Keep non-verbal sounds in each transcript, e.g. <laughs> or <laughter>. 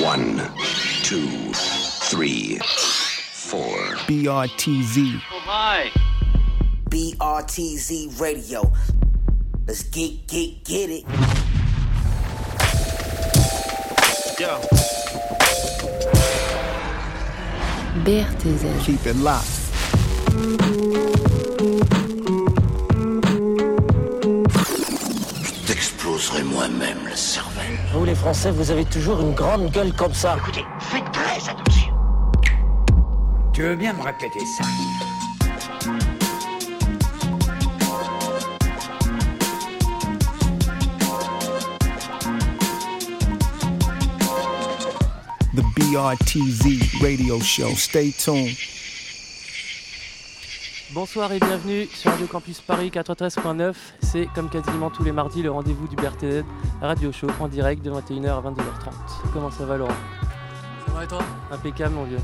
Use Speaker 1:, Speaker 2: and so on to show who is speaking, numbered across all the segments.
Speaker 1: One, two, three, four.
Speaker 2: BRTZ.
Speaker 3: Oh, hi.
Speaker 4: BRTZ Radio. Let's get, get, get it.
Speaker 3: Yo.
Speaker 5: BRTZ.
Speaker 2: Keep it locked.
Speaker 4: Vous les Français, vous avez toujours une grande gueule comme ça.
Speaker 1: Écoutez, faites très attention.
Speaker 6: Tu veux bien me répéter ça?
Speaker 2: The BRTZ radio show. Stay tuned.
Speaker 7: Bonsoir et bienvenue sur Radio Campus Paris 93.9. C'est comme quasiment tous les mardis le rendez-vous du BRTZ Radio Show en direct de 21h à 22h30. Comment ça va Laurent?
Speaker 8: Ça va et toi?
Speaker 7: Impeccable mon vieux.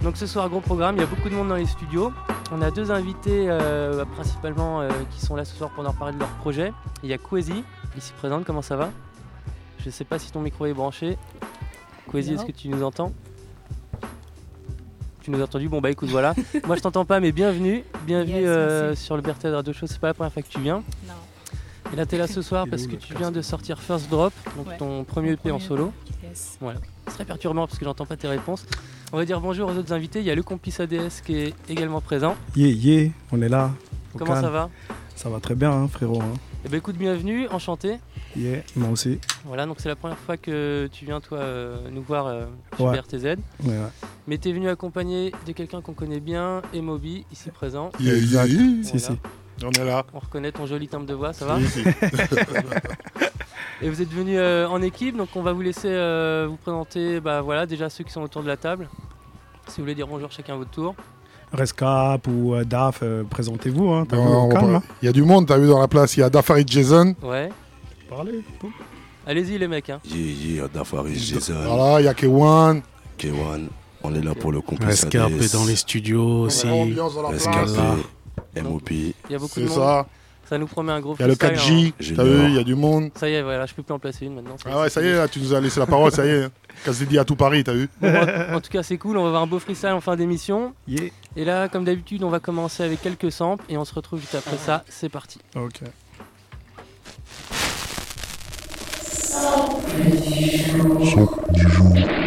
Speaker 7: Donc ce soir gros programme, il y a beaucoup de monde dans les studios. On a deux invités euh, principalement euh, qui sont là ce soir pour nous parler de leur projet. Il y a Kwesi, ici présente, comment ça va? Je sais pas si ton micro est branché. Kwesi, est-ce que tu nous entends? Tu nous as entendu Bon bah écoute voilà. <laughs> Moi je t'entends pas mais bienvenue. Bienvenue
Speaker 5: Yes,
Speaker 7: euh, sur le BRTZ Radio Show, c'est pas la première fois que tu viens.
Speaker 5: Non.
Speaker 7: Et là t'es là ce soir parce que tu viens de sortir First Drop, donc
Speaker 5: Ouais.
Speaker 7: ton premier EP en solo.
Speaker 5: Yes.
Speaker 7: C'est très perturbant parce que j'entends pas tes réponses. On va dire bonjour aux autres invités. Il y a le complice ADS qui est également présent.
Speaker 9: Yeah, yeah, on est là.
Speaker 7: Comment
Speaker 9: calme.
Speaker 7: ça va?
Speaker 9: Ça va très bien, hein, frérot. hein.
Speaker 7: Eh ben écoute, bienvenue, enchanté.
Speaker 9: Yeah, moi aussi.
Speaker 7: Voilà, donc c'est la première fois que tu viens toi euh, nous voir euh, sur
Speaker 9: Ouais. Ouais.
Speaker 7: Mais tu es venu accompagné de quelqu'un qu'on connaît bien, Emobi, ici présent.
Speaker 9: Exact. Si,
Speaker 7: Voilà.
Speaker 9: si.
Speaker 8: On est là.
Speaker 7: On reconnaît ton joli timbre de voix, ça va
Speaker 8: Si, si. <laughs>
Speaker 7: Et vous êtes venus euh, en équipe, donc on va vous laisser euh, vous présenter bah, voilà, déjà ceux qui sont autour de la table. Si vous voulez dire bonjour chacun à votre tour.
Speaker 9: Rescap ou euh, DAF, euh, présentez-vous. Hein,
Speaker 8: pas- Il y a du monde, t'as vu dans la place. Il y a Dafari Jason.
Speaker 7: Ouais, allez-y les mecs. Hein.
Speaker 1: Yeah, yeah, Dafari Jason,
Speaker 8: Voilà, il y a K1.
Speaker 1: K1. On est là pour le complice
Speaker 10: est dans les studios aussi.
Speaker 1: Rescapé, MOP.
Speaker 7: Il y a beaucoup de
Speaker 8: C'est
Speaker 7: monde.
Speaker 8: ça.
Speaker 7: Ça nous promet un gros
Speaker 8: Il y a le
Speaker 7: freestyle,
Speaker 8: 4J.
Speaker 7: hein.
Speaker 1: J'ai
Speaker 8: T'as vu, il y a du monde.
Speaker 7: Ça y est, voilà, je peux plus en placer une maintenant.
Speaker 8: Ah ouais, ça y est, là, tu nous as laissé la parole, ça y est. Casse dit à tout Paris, t'as vu
Speaker 7: Bon, en, en tout cas, c'est cool. On va avoir un beau freestyle en fin d'émission.
Speaker 9: Yeah.
Speaker 7: Et là, comme d'habitude, on va commencer avec quelques samples et on se retrouve juste après ça. C'est parti.
Speaker 9: Ok.
Speaker 1: One,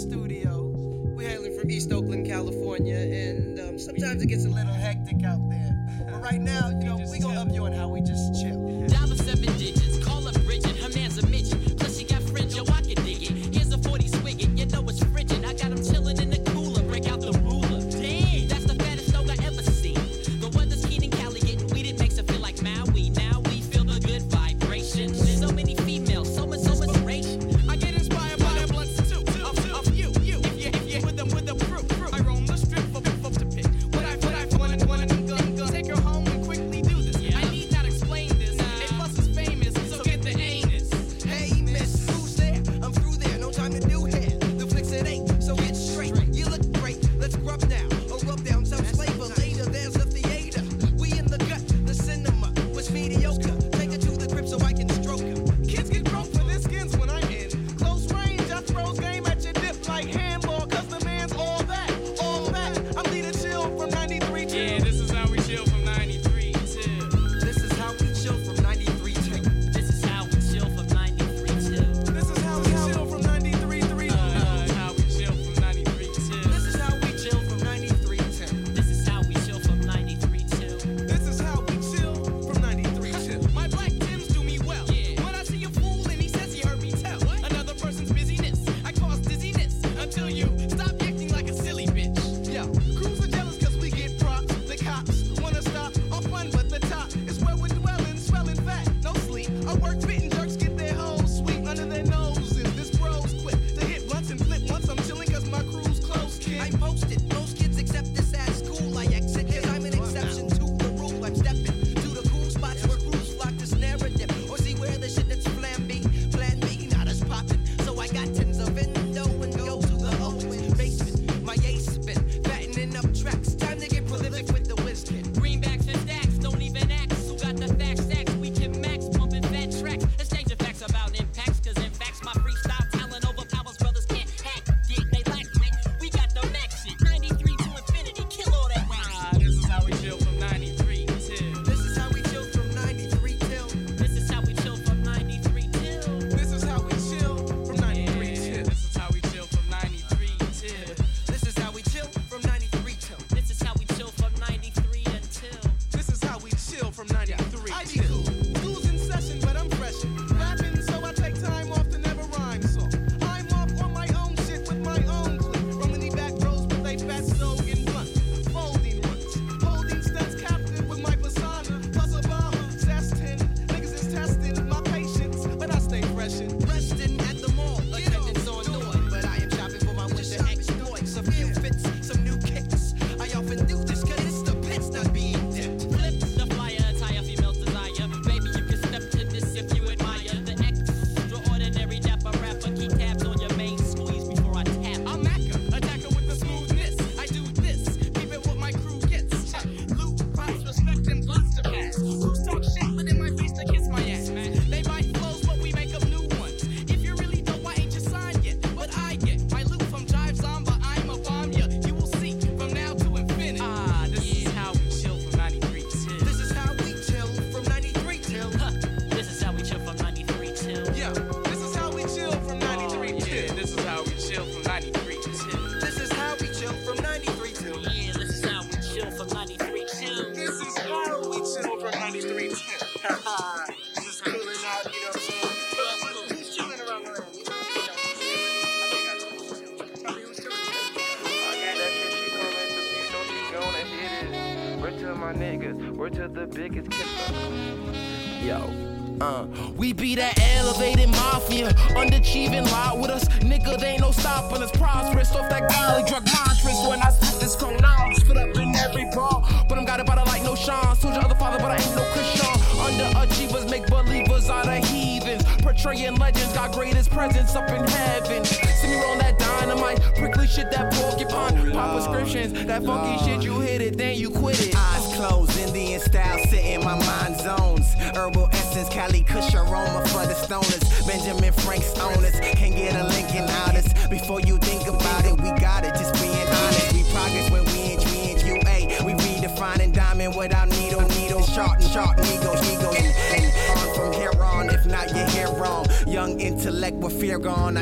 Speaker 3: studio. We're hailing from East Oakland, California, and um, sometimes it gets a little hectic out there. But right now, you know,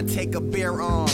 Speaker 5: take a
Speaker 11: beer on.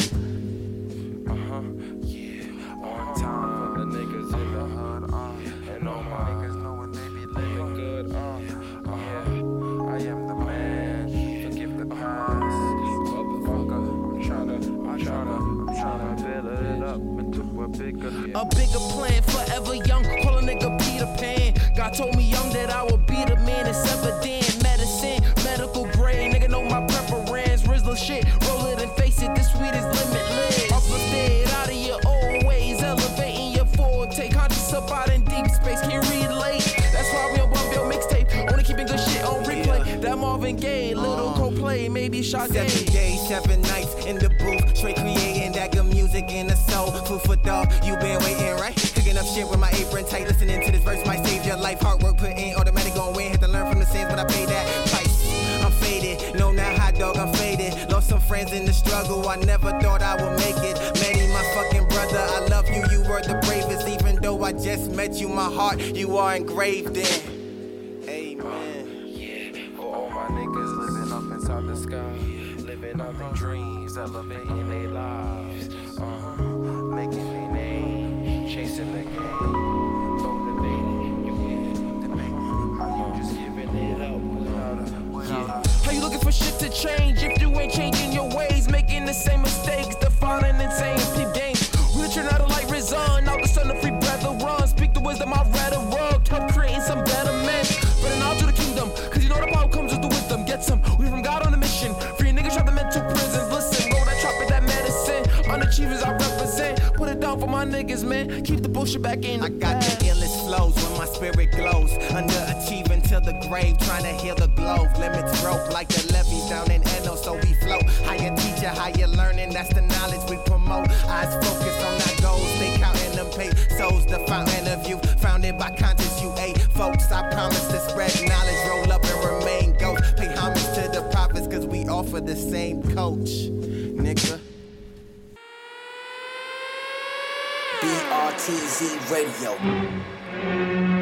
Speaker 11: Tight, listening to this verse might save your life. Hard work put in, automatic gon' win. Had to learn from the sins, but I paid that price. I'm faded, no not hot dog, I'm faded. Lost some friends in the struggle, I never thought I would make it. Manny, my fucking brother, I love you, you were the bravest. Even though I just met you, my heart, you are engraved in.
Speaker 12: Change if you ain't changing your ways? Making the same mistakes, defining insane peep games. We turn out a light resign, out the sun to free breath of run. Speak the wisdom I've read of world, help creating some better men. Spreading out to the kingdom, cause you know the power comes with the wisdom. Get some, we from God on a mission. Free niggas trapped in mental prisons. Listen, roll that trumpet, that medicine. Unachievers I represent. Put it down for my niggas, man. Keep the bullshit back in.
Speaker 11: I got the illest flows when my spirit glows. Till the grave, trying to heal the globe. Limits broke like the levees down in Eno, so we float. Higher teacher, higher learning, that's the knowledge we promote. Eyes focused on our goals, they counting them pesos. The fountain of you, founded by conscious eight folks. I promise to spread knowledge, roll up and remain ghost. Pay homage to the prophets, cause we offer the same coach. Nigga.
Speaker 4: BRTZ Radio.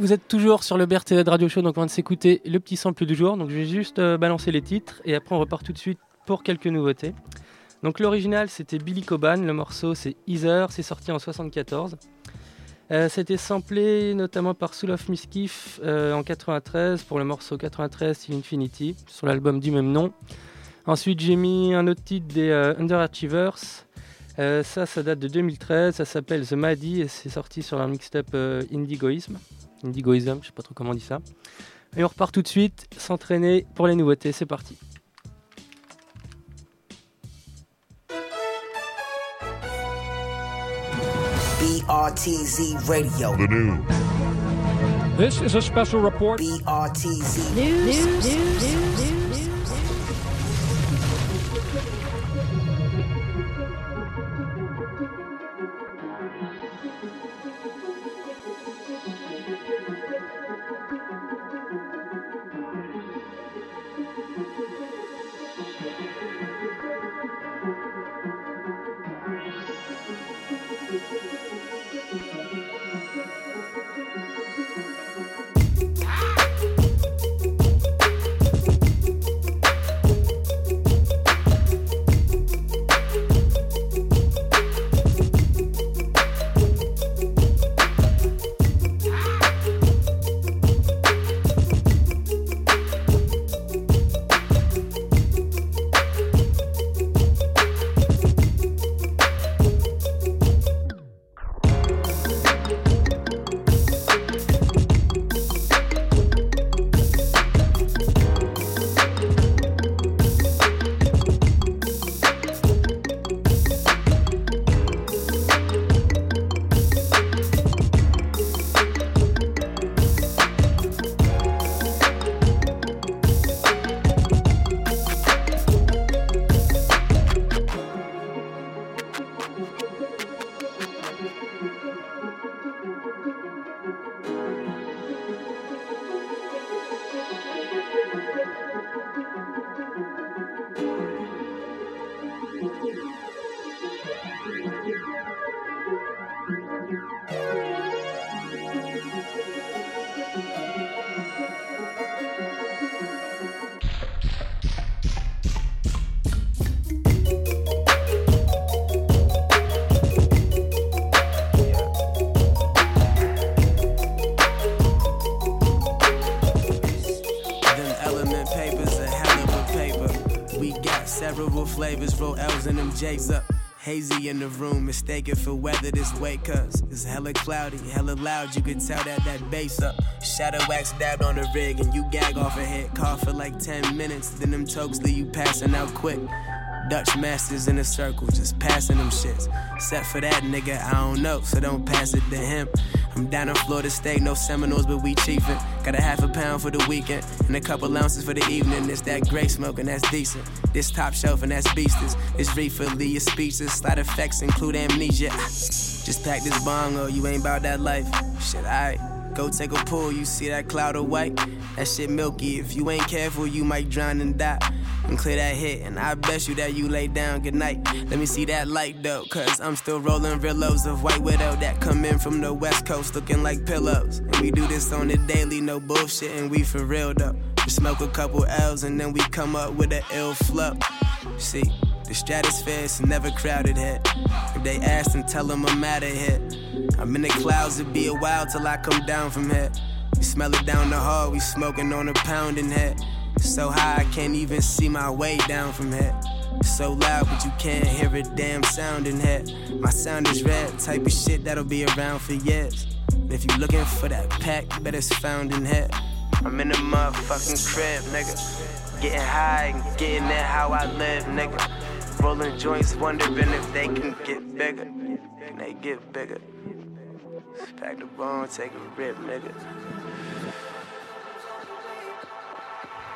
Speaker 7: Vous êtes toujours sur le BRTZ Radio Show, donc on vient de s'écouter le petit sample du jour. Donc je vais juste euh, balancer les titres et après on repart tout de suite pour quelques nouveautés. Donc l'original c'était Billy Coban, le morceau c'est Ether, c'est sorti en 74. Euh, C'était samplé notamment par Soul of Mischief euh, en 93 pour le morceau 93 Till Infinity sur l'album du même nom. Ensuite j'ai mis un autre titre des euh, Underachievers. Euh, ça, ça date de 2013, ça s'appelle The Maddy et c'est sorti sur leur mixtape euh, Indigoism. Je sais pas trop comment on dit ça. Et on repart tout de suite, s'entraîner pour les nouveautés, c'est parti.
Speaker 4: BRTZ Radio.
Speaker 13: The new. This is a special report.
Speaker 4: BRTZ
Speaker 13: News.
Speaker 14: Them J's up.
Speaker 15: Hazy in the room, mistaken for weather this way, cuz it's hella cloudy, hella loud. You can tell that that bass up. Shadow wax dabbed on the rig, and you gag off a hit. Cough for like 10 minutes, then them tokes leave you passing out quick. Dutch masters in a circle, just passing them shits. Set for that nigga, I don't know, so don't pass it to him. I'm down in Florida State, no Seminoles, but we chiefin'. Got a half a pound for the weekend, and a couple ounces for the evening. It's that gray smoke, and that's decent. This top shelf, and that's beasters. This reefer, leave your speeches. Slight effects include amnesia. Ah, just pack this bong, or you ain't about that life. Shit, alright. Go take a pull, you see that cloud of white? That shit milky. If you ain't careful, you might drown and die. And clear that hit, and I bet you that you lay down good night. Let me see that light though, cause I'm still rolling real loads of white widow that come in from the west coast looking like pillows. And we do this on the daily, no bullshit, and we for real though. We smoke a couple L's and then we come up with an ill flow. See, the stratosphere is never crowded here. If they ask and tell them I'm out of here. I'm in the clouds, it be a while till I come down from here. We smell it down the hall, we smoking on a pound in here. So high, I can't even see my way down from here. So loud, but you can't hear a damn sound in here. My sound is red, type of shit that'll be around for years. And if you looking for that pack, bet it's found in here. I'm in the motherfucking crib, nigga. Getting high and getting it how I live, nigga. Rolling joints, wondering if they can get bigger. Can they get bigger? Pack the bone, take a rip, nigga.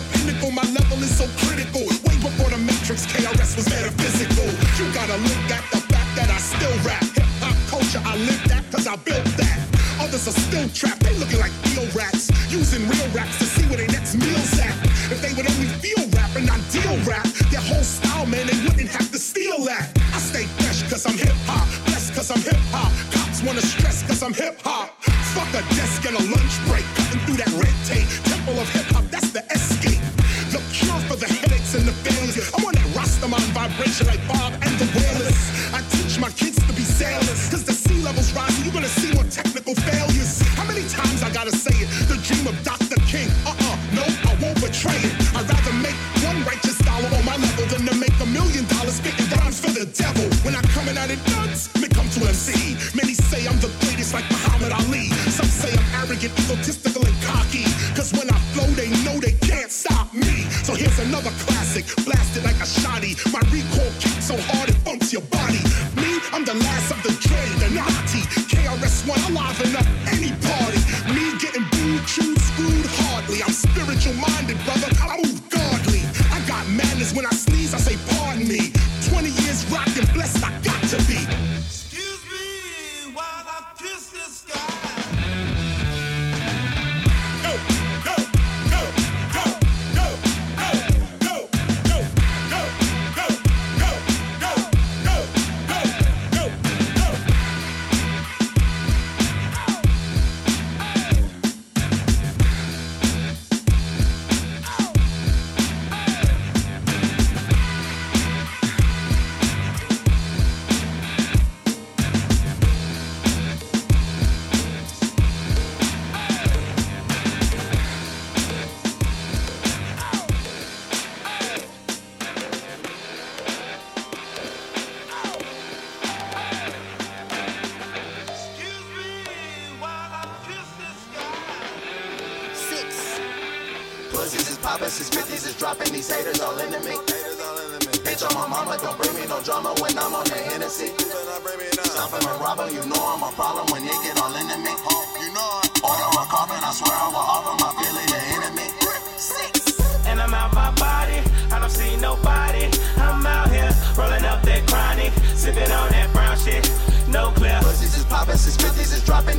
Speaker 16: the
Speaker 17: pinnacle, my level is so critical. Way before the Matrix, KRS was metaphysical.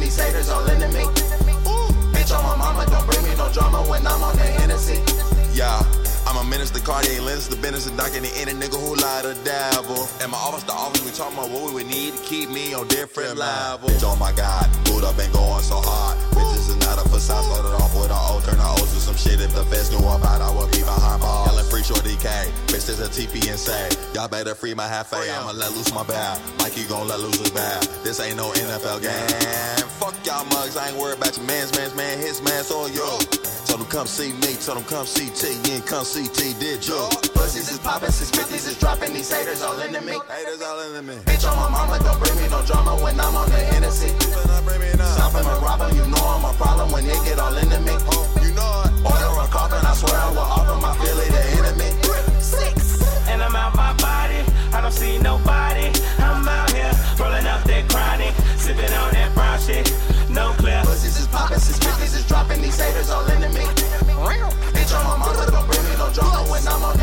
Speaker 18: 50s is dropping, these haters all into me. Bitch, on my mama, don't bring me no drama when I'm on the Hennessy.
Speaker 19: Yeah, I'm a minister, Cartier lens, the business, and the any nigga who lie to dabble. And my office, the office, we talking about what we would need to keep me on different levels. Bitch, oh my god, boot up and going so hard. Bitches is not a facade, started off with a O, turn a O to some shit. If the feds knew about, I would be behind bars. Yelling free short DK, bitch, this a TP say, y'all better free my half I'ma let loose my bad. Mikey gon' let loose his bad. This ain't no NFL game. Fuck y'all mugs, I ain't worried about your man's man's man, his man's or yo. Them come see me, tell them come see T, you ain't come see T, did you?
Speaker 18: Pussies is poppin', since 50s is dropping, these haters all into me.
Speaker 19: Haters all into me.
Speaker 18: Bitch, on my mama, don't bring me no drama when I'm on the Hennessy. Stomping and robbing, you know I'm a problem when you get all into me.
Speaker 19: Oh, you know it.
Speaker 18: Order a carbon, I swear I will offer my Philly the these haters all into me. Bitch, on my mama, don't bring me no drama when I'm on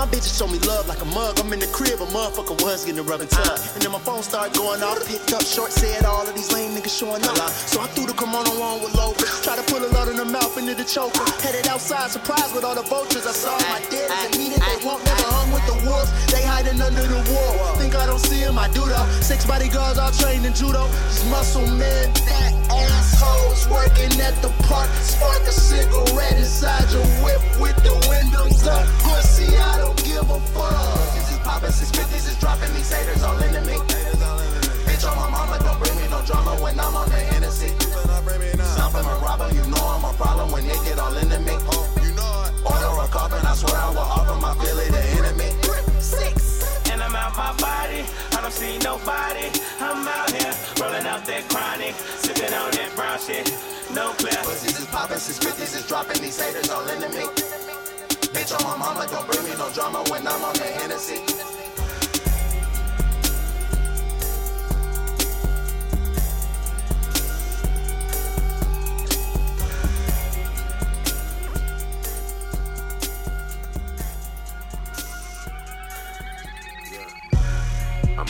Speaker 20: my bitches show me love like a mug. I'm in the crib, a motherfucker was getting a rubbing tub. And then my phone started going off, picked up short, said all of these lame niggas showing up. So I threw the kimono on with Loper. Try to pull a lot in the mouth into the choker. Headed outside, surprised with all the vultures. I saw my daddies and meaning they won't never hung with the wolves. They hiding under the wall. Think I don't see them, I do though. Six bodyguards all trained in judo. These muscle men, fat assholes working at the park. Spark a cigarette inside your whip with the windows up. Pussy, out give a fuck.
Speaker 18: Pussies is poppin', since 50s is dropping, these haters all into me. Bitch, on my mama, don't bring me no drama when I'm on the Hennessy. Stomping and robbing, you know I'm a problem when you get all into me.
Speaker 19: You know it.
Speaker 18: Order a carbon, I swear I will offer my Philly the enemy.
Speaker 21: Six. And I'm out my body, I don't see nobody. I'm out here rolling up that chronic, sipping on that brown shit. No clip.
Speaker 18: Pussies is popping, since 50s is dropping, these haters all into me. Bitch, on my mama, don't bring me no drama when I'm on the Hennessy.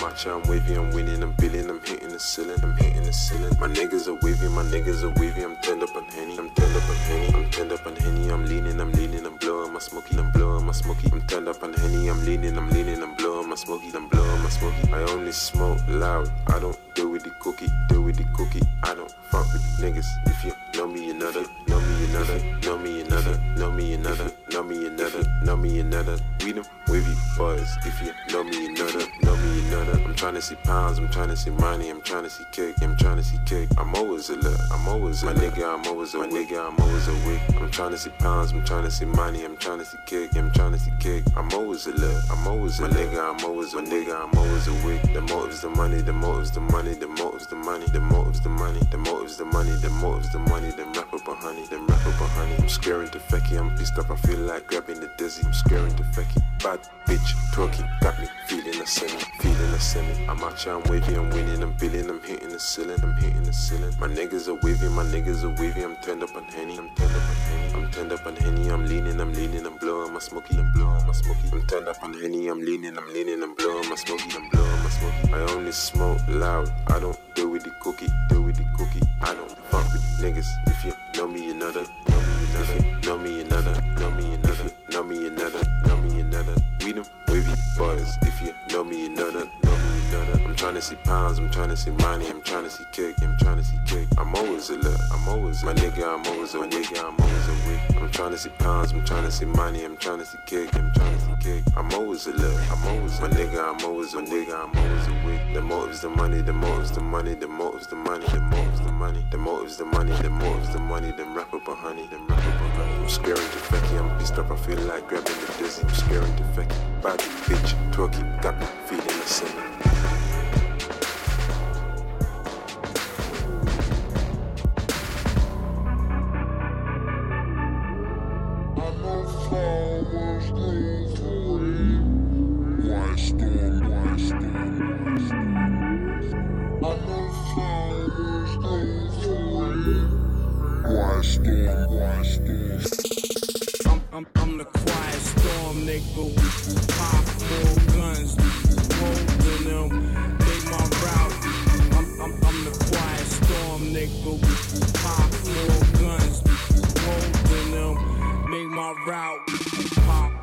Speaker 22: Here, I'm wavy, I'm winning, I'm billing, I'm hitting the ceiling, I'm hitting the ceiling. My niggas are wavy, my niggas are wavy, I'm turned up on Henny, I'm turned up on Henny, I'm turned up on Henny, I'm leaning, I'm leaning, I'm blowing my smoky, I'm blowing my smoky. I'm turned up on Henny, I'm leaning, I'm leaning, I'm blowing my smoky, I'm blowing my smoky. I only smoke loud, I don't deal with the cookie, deal with the cookie. I don't fuck with niggas. If you know me, another, know me, another, know me, another, know me, you know me, you know me, that. We them wavy boys. If you know me, you know me, that. I'm trying to see pounds, I'm trying to see money, I'm trying to see cake, I'm trying to see cake. I'm always a look, I'm always a my nigga, I'm always a my nigga, I'm always a wick. I'm trying to see pounds, I'm trying to see money, I'm trying to see cake, I'm trying to see cake. I'm always a look, I'm always a my nigga, I'm always a nigga, I'm always a wick. The motives, the money, the motives, the money, the motives, the money, the motives, the money, the motives, the money, the motives, the money, them rap up a honey, them rap up a honey. I'm scaring to fecky, I'm pissed off, I feel like grabbing the dizzy. I'm scaring to fecky, bad bitch, twerking, got me feeling a semi, feeling a semi. I'm out here, I'm wavy, I'm winning, I'm billing, I'm hitting the ceiling, I'm hitting the ceiling. My niggas are wavy, my niggas are wavy, I'm turned up on Henny, I'm turned up on Henny, I'm turned up on Henny, I'm leaning, I'm leaning, I'm blowing my smoky, I'm blowing my smoky. I'm turned up on Henny, I'm leaning, I'm leaning, I'm blowing my smoky, I'm blowing my smoky. I only smoke loud, I don't deal with the cookie, deal with the cookie. I don't fuck with niggas. If you know me, you know me, you know. Me, you know me, you know that. Me, you know me, that. We them wavy boys. If you know me, you know trying to see pounds, I'm trying to see money, I'm trying to see cake, I'm trying to see cake. I'm always a look, I'm always my nigga, I'm always a nigga, I'm always a wick. I'm trying to see pounds, I'm trying to see money, I'm trying to see cake, I'm trying to see cake. I'm always a look, I'm always my nigga, I'm always a nigga, I'm always a wick. The motives, the money, the motives, the money, the motives, the money, the motives, the money, the motives, the money, the motives, the money, them rap up a honey, them rap up a honey. I'm scaring fecky, I'm pissed off, I feel like grabbing the dizzy. I'm scaring to fecky, bad bitch, twerky, got me feeling the same.
Speaker 12: I'm, the quiet storm, nigga. We pop more guns, rolling them. They my route. I'm, I'm, I'm the quiet storm, nigga. We pop more guns, My route. Pop,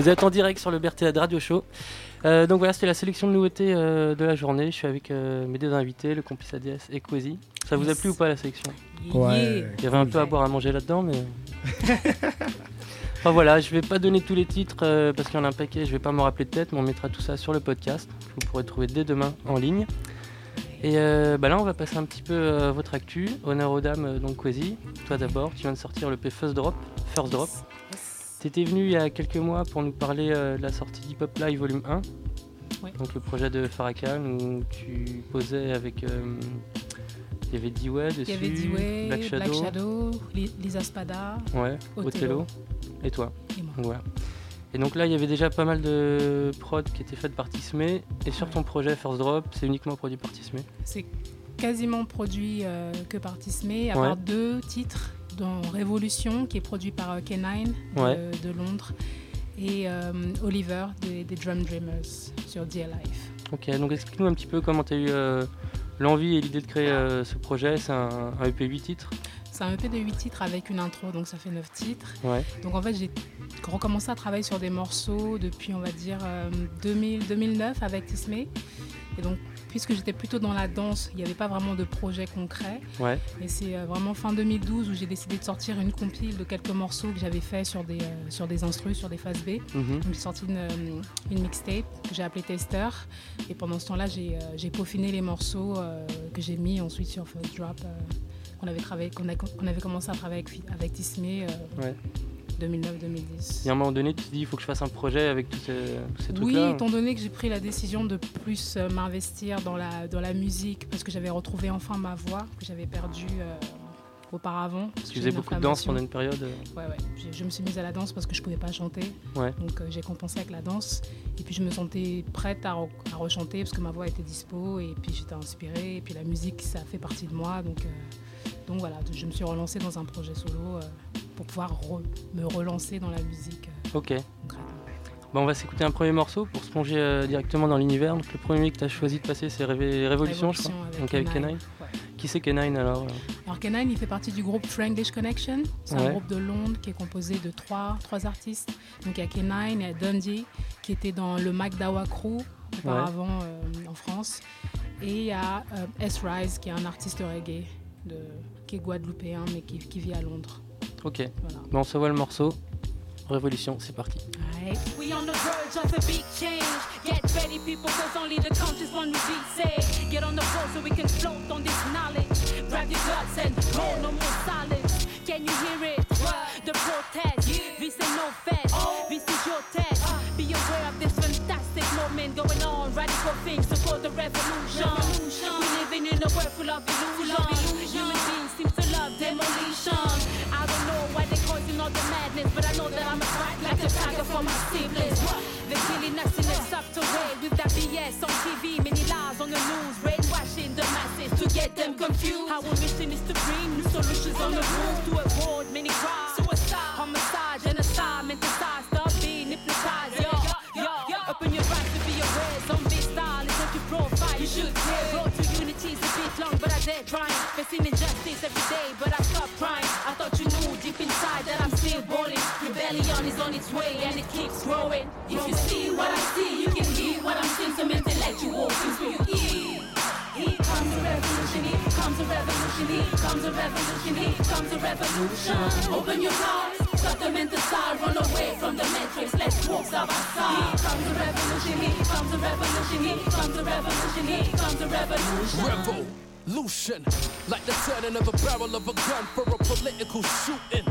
Speaker 7: Vous êtes en direct sur le BRTAD Radio Show. Euh, donc voilà, c'était la sélection de nouveautés euh, de la journée. Je suis avec euh, mes deux invités, le complice ADS et Quasi. Ça vous a plu ou pas la sélection?
Speaker 9: Ouais.
Speaker 7: Il y avait un peu à boire, à manger là-dedans, mais. <laughs> enfin voilà, je vais pas donner tous les titres parce qu'il y en a un paquet, je vais pas me rappeler de tête, mais on mettra tout ça sur le podcast. Vous pourrez trouver dès demain en ligne. Et bah là, on va passer un petit peu à votre actu. Honneur aux dames, donc Quasi. Toi d'abord, tu viens de sortir le P First Drop. First Drop. T'étais venu il y a quelques mois pour nous parler euh, de la sortie d'Hip Hop Live Volume 1.
Speaker 23: Ouais.
Speaker 7: Donc le projet de Farrakhan où tu posais avec. euh, il y avait D-Way dessus.
Speaker 23: Il y avait D-Way,
Speaker 7: Black Shadow.
Speaker 23: Li- Lisa Spada,
Speaker 7: Ouais,
Speaker 23: Othello.
Speaker 7: Othello. Et toi.
Speaker 23: Et moi.
Speaker 7: Et donc là, il y avait déjà pas mal de prod qui étaient faites par Tismé. Et sur ton projet First Drop, c'est uniquement produit par Tismé.
Speaker 23: C'est quasiment produit euh, que par Tismé, à
Speaker 7: Ouais.
Speaker 23: part deux titres, Révolution, qui est produit par euh, K9 de,
Speaker 7: Ouais.
Speaker 23: de Londres, et euh, Oliver des, des Drum Dreamers sur Dear Life.
Speaker 7: Ok, donc explique-nous un petit peu comment tu as eu euh, l'envie et l'idée de créer euh, ce projet. C'est un, un EP 8 titres.
Speaker 23: C'est un EP de 8 titres avec une intro, donc ça fait 9 titres.
Speaker 7: Ouais.
Speaker 23: Donc en fait, j'ai recommencé à travailler sur des morceaux depuis, on va dire, euh, 2000, 2009 avec Tismé. Et donc, puisque j'étais plutôt dans la danse, il n'y avait pas vraiment de projet concret.
Speaker 7: Ouais.
Speaker 23: Et c'est euh, vraiment fin 2012 où j'ai décidé de sortir une compile de quelques morceaux que j'avais fait sur des, euh, sur des instrus, sur des phases B.
Speaker 7: Mhm.
Speaker 23: J'ai sorti une, euh, une mixtape que j'ai appelée Tester. Et pendant ce temps-là, j'ai peaufiné les morceaux que j'ai mis ensuite sur First Drop. qu'on avait, travaillé- qu'on a- qu'on avait commencé à travailler avec, avec Tismé. euh,
Speaker 7: Ouais.
Speaker 23: 2009-2010.
Speaker 7: Et à un moment donné, tu te dis, il faut que je fasse un projet avec tous ces, tous ces
Speaker 23: Oui,
Speaker 7: trucs-là.
Speaker 23: étant donné que j'ai pris la décision de plus euh, m'investir dans la, dans la musique, parce que j'avais retrouvé enfin ma voix, que j'avais perdue euh, auparavant. parce que
Speaker 7: Tu faisais beaucoup de danse pendant une période. euh.
Speaker 23: Ouais, ouais. Je, je me suis mise à la danse parce que je pouvais pas chanter.
Speaker 7: Ouais.
Speaker 23: Donc euh, j'ai compensé avec la danse. Et puis je me sentais prête à, re- à rechanter parce que ma voix était dispo. Et puis j'étais inspirée. Et puis la musique, ça fait partie de moi. Donc, euh, donc voilà, je me suis relancée dans un projet solo euh, pour pouvoir re- me relancer dans la musique. euh.
Speaker 7: Ok. Bah, on va s'écouter un premier morceau pour se plonger euh, directement dans l'univers. Donc, le premier que tu as choisi de passer, c'est Révolution, je crois.
Speaker 23: Avec
Speaker 7: Donc avec
Speaker 23: Kenine,
Speaker 7: Kenine. Qui c'est Kenine alors
Speaker 23: Alors Kenine, il fait partie du groupe Franglish Connection. C'est un groupe de Londres qui est composé de trois, trois artistes. Donc il y a Kenine, il y a Dundee qui était dans le Mac Dawa Crew auparavant euh, en France. Et il y a euh, S-Rise qui est un artiste reggae de, qui est guadeloupéen mais qui, qui vit à Londres.
Speaker 7: Ok. Bah, on se voit le morceau. Révolution, c'est parti.
Speaker 24: We on the verge of a big change. Get ready, people, cause only the conscious one will be saved. Get on the road so we can float on this knowledge. Grab your guts and roll no more silence. Can you hear it? The protest. This ain't no fest. This is your test. Be aware of this fantastic moment going on. Radical things to call the revolution. We're living in a world full of illusion. For my siblings. They're killing us in subtle way with that BS on TV, many lies on the news, brainwashing the masses to get them confused. Our mission is to bring new solutions on the move to avoid many crimes, suicide, homicide, genocide, menticide, stop being hypnotized. Yo, yo, yo, open your eyes to be aware. Zombie style is what you profile. You should care. Road to unity is a bit long, but I dare trying. Facing injustice every day, but I stop crying. On its way and it keeps growing. If you see what I see, you can hear what I'm saying. Some intellectual for you ear. Here comes a revolution, here comes a revolution, here comes a revolution, here comes a revolution. Open your eyes, stop the side, run away from the matrix, let's walk side by side. Here comes a revolution, here comes a revolution, here comes a revolution, here comes a revolution.
Speaker 12: Revolution, like the turning of a barrel of a gun for a political shooting.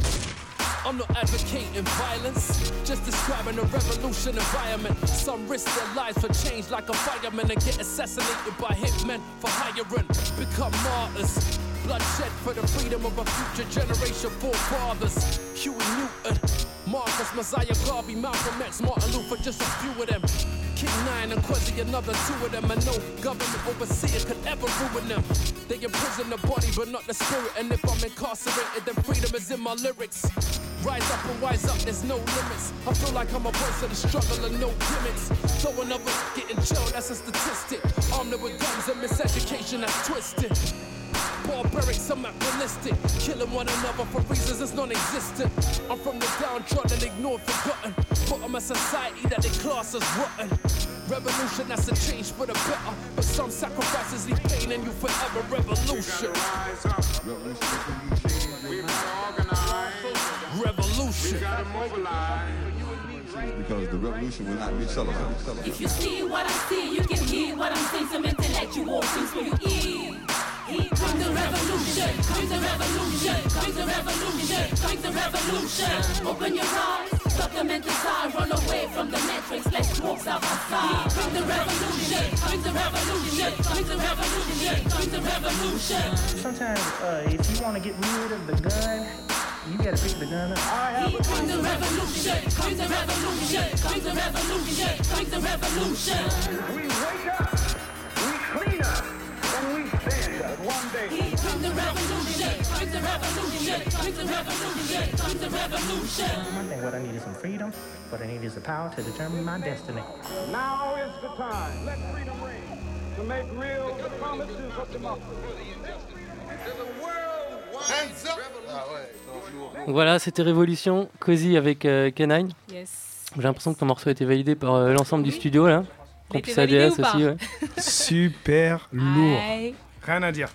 Speaker 12: I'm not advocating violence, just describing a revolution environment. Some risk their lives for change like a fireman and get assassinated by hitmen for hiring. Become martyrs. Bloodshed for the freedom of a future generation forefathers. Huey Newton, Marcus, Messiah Garvey, Malcolm X, Martin Luther, just a few of them. King Nine and Quasi, another two of them. And no government overseer could ever ruin them. They imprison the body, but not the spirit. And if I'm incarcerated, then freedom is in my lyrics. Rise up and wise up, there's no limits. I feel like I'm a voice of the struggle and no gimmicks. Though another getting jailed, that's a statistic. Armed with guns and miseducation, that's twisted. Barbaric, some realistic. Killing one another for reasons that's non existent. I'm from the downtrodden, ignored, forgotten. Bottom of society that they class as rotten. Revolution, that's a change for the better. But some sacrifices leave pain in you forever. Revolution. Revolution.
Speaker 25: Because the revolution will not be celebrated.
Speaker 24: If you see what I see, you can hear what I'm saying. Some intellectual things for you ear. Here the revolution, comes the revolution, comes the revolution, comes the revolution. Open your eyes, stop the mental run away from the matrix, let's walk side by side. Here the revolution, comes the revolution, comes the revolution, comes the revolution.
Speaker 26: Sometimes, uh, if you want to get rid of the gun, you gotta pick the gun up.
Speaker 24: Here comes the revolution, comes the revolution, comes the revolution, comes the revolution.
Speaker 26: We wake up, we clean up, one day.
Speaker 24: Here comes the revolution, comes the revolution, comes the revolution, comes the revolution.
Speaker 26: One thing, what I need is some freedom. What I need is the power to determine my destiny.
Speaker 27: Now is the time. Let freedom ring to make real the promises of democracy.
Speaker 25: Hands up!
Speaker 7: Donc voilà, c'était Révolution, Cozy avec euh, K9.
Speaker 23: Yes.
Speaker 7: J'ai l'impression que ton morceau a été validé par euh, l'ensemble du studio là. ADS aussi, ouais. <laughs>
Speaker 9: Super lourd. Rien à dire.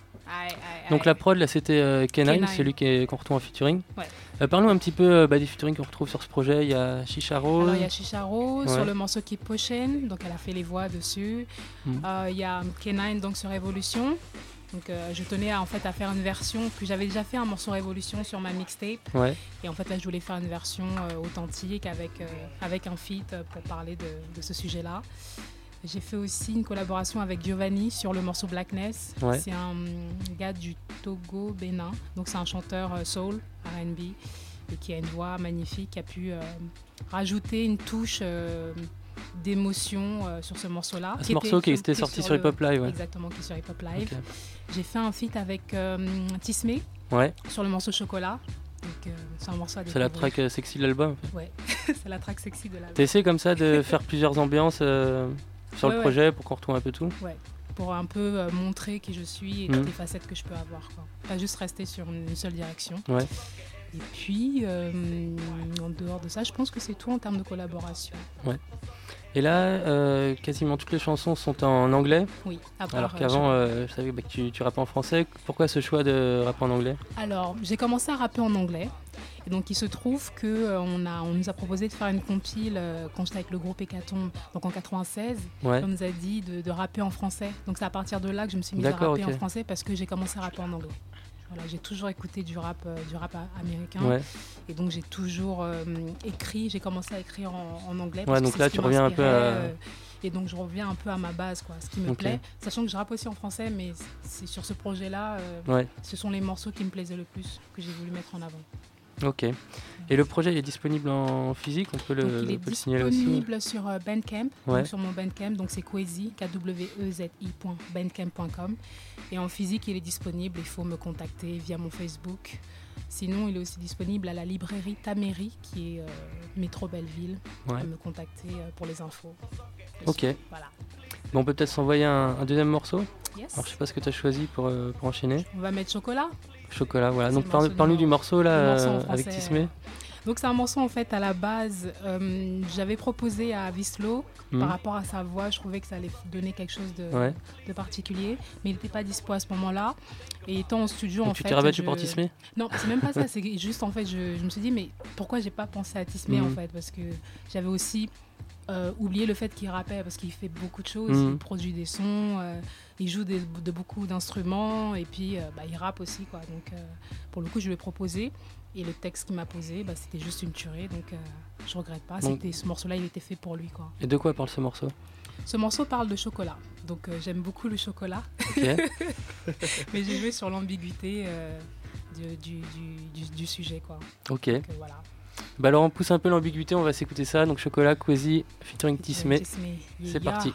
Speaker 7: Donc la prod là c'était euh, K9,
Speaker 23: K9.
Speaker 7: celui qui est- qu'on retrouve en featuring.
Speaker 23: Ouais.
Speaker 7: Euh, Parlons un petit peu euh, bah, des featuring qu'on retrouve sur ce projet. Il y a.
Speaker 23: Alors il y a
Speaker 7: Ouais.
Speaker 23: sur le morceau qui Pushin, donc elle a fait les voix dessus.
Speaker 7: Mhm.
Speaker 23: Euh, Il y a K9 donc sur Révolution. Donc euh, je tenais à, en fait à faire une version que j'avais déjà fait un morceau Révolution sur ma mixtape.
Speaker 7: Ouais.
Speaker 23: Et en fait là je voulais faire une version euh, authentique avec, euh, avec un feat pour parler de, de ce sujet-là. J'ai fait aussi une collaboration avec Giovanni sur le morceau Blackness.
Speaker 7: Ouais.
Speaker 23: C'est un gars du Togo, Bénin. Donc c'est un chanteur euh, soul, RB, et qui a une voix magnifique, qui a pu euh, rajouter une touche euh, d'émotion euh, sur ce morceau-là.
Speaker 7: Ah, ce morceau qui était sorti sur Hip Hop Live, ouais.
Speaker 23: Exactement, qui est sur Hip Hop Live. J'ai fait un feat avec Tismé
Speaker 7: Ouais.
Speaker 23: sur le morceau Chocolat. Donc euh, c'est un morceau à
Speaker 7: C'est la track sexy de l'album.
Speaker 23: Ouais, <laughs> c'est la track sexy de l'album.
Speaker 7: Essayé comme ça de faire plusieurs ambiances euh, sur
Speaker 23: Ouais,
Speaker 7: le
Speaker 23: ouais.
Speaker 7: projet pour qu'on retrouve un peu tout
Speaker 23: Ouais, pour un peu euh, montrer qui je suis et
Speaker 7: Mhm.
Speaker 23: toutes les facettes que je peux avoir. Quoi. Pas juste rester sur une, seule direction.
Speaker 7: Ouais.
Speaker 23: Et puis, euh, en dehors de ça, je pense que c'est tout en termes de collaboration.
Speaker 7: Ouais. Et là, euh, quasiment toutes les chansons sont en anglais.
Speaker 23: Oui, à part,
Speaker 7: Alors qu'avant, euh, je savais bah, que tu, tu rappais en français. Pourquoi ce choix de rapper en anglais?
Speaker 23: Alors, j'ai commencé à rapper en anglais. Et donc, il se trouve que euh, a, on nous a proposé de faire une compile euh, quand j'étais avec le groupe Hécatombe, donc en 96.
Speaker 7: Ouais.
Speaker 23: On nous a dit de, de rapper en français. Donc, c'est à partir de là que je me suis mise à rapper en français parce que j'ai commencé à rapper en anglais. Voilà, j'ai toujours écouté du rap, euh, du rap américain.
Speaker 7: Ouais.
Speaker 23: Et donc, j'ai toujours écrit, j'ai commencé à écrire en, en anglais. Parce
Speaker 7: donc là, tu reviens un peu à-
Speaker 23: et donc, je reviens un peu à ma base, quoi, ce qui me plaît. Sachant que je rappe aussi en français, mais c'est sur ce projet-là, euh,
Speaker 7: Ouais.
Speaker 23: ce sont les morceaux qui me plaisaient le plus, que j'ai voulu mettre en avant.
Speaker 7: Ok. Et le projet il est disponible en physique On peut le,
Speaker 23: Donc, il est
Speaker 7: on peut le signaler aussi
Speaker 23: disponible sur euh, Bandcamp,
Speaker 7: Ouais.
Speaker 23: donc sur mon Bandcamp, donc c'est Kwezi, E kwezi.bandcamp.com. Et en physique, il est disponible, il faut me contacter via mon Facebook. Sinon, il est aussi disponible à la librairie Taméry, qui est euh, métro Belleville.
Speaker 7: Ouais.
Speaker 23: Me contacter euh, pour les infos.
Speaker 7: Ok.
Speaker 23: Voilà.
Speaker 7: Bon, on peut peut-être s'envoyer un, un deuxième morceau?
Speaker 23: Yes.
Speaker 7: Alors, je sais pas ce que tu as choisi pour, euh, pour enchaîner.
Speaker 23: On va mettre chocolat.
Speaker 7: Chocolat, voilà. Donc, parle- parle-nous
Speaker 23: du
Speaker 7: morceau là,
Speaker 23: morceau
Speaker 7: euh, avec Tismé.
Speaker 23: Donc c'est un morceau en fait à la base, euh, j'avais proposé à Vislo par rapport à sa voix, je trouvais que ça allait donner quelque chose de,
Speaker 7: Ouais.
Speaker 23: de particulier, mais il n'était pas dispo à ce moment-là. Et étant en studio
Speaker 7: Donc
Speaker 23: en
Speaker 7: tu
Speaker 23: fait,
Speaker 7: t'es rabattu
Speaker 23: je-
Speaker 7: pour Tismé?
Speaker 23: Non, c'est même pas ça, c'est juste en fait, je, je me suis dit mais pourquoi j'ai pas pensé à Tismé en
Speaker 7: Mhm.
Speaker 23: fait, parce que j'avais aussi euh, oublié le fait qu'il rappait parce qu'il fait beaucoup de choses,
Speaker 7: Mhm.
Speaker 23: il produit des sons, euh, il joue des- de beaucoup d'instruments et puis euh, bah, il rappe aussi quoi. Donc euh, pour le coup je lui ai proposé et le texte qu'il m'a posé bah, c'était juste une tuerie donc je regrette pas. C'était ce morceau là il était fait pour lui quoi.
Speaker 7: Et de quoi parle ce morceau?
Speaker 23: Ce morceau parle de chocolat donc j'aime beaucoup le chocolat. <laughs> Mais j'ai joué sur l'ambiguïté du, du, du- du- du sujet quoi.
Speaker 7: Ok.
Speaker 23: Donc, voilà.
Speaker 7: Bah alors on pousse un peu l'ambiguïté, on va s'écouter ça. Donc Chocolat, Quasi, featuring Tismé. C'est
Speaker 23: yeah.
Speaker 7: parti.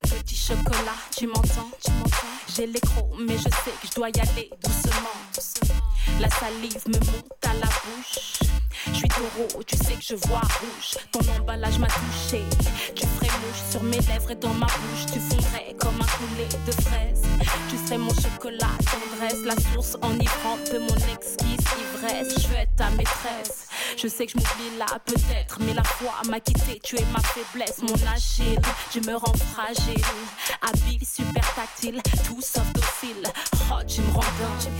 Speaker 24: Petit chocolat, tu m'entends, tu m'entends? J'ai l'écro, mais je sais que je dois y aller doucement. La salive me monte à la bouche. Je suis taureau, tu sais que je vois rouge. Ton emballage m'a touché. Tu ferais mouche sur mes lèvres et dans ma bouche. Tu fondrais comme un poulet de fraises. Tu serais mon chocolat tendresse, la source enivrante de mon exquise ivresse. Je veux être ta maîtresse. Je sais que je m'oublie là, peut-être, mais la foi m'a quitté. Tu es ma faiblesse, mon agile. Je me rends fragile, habile, super tactile, tout sauf docile. Oh, tu me rends dingue.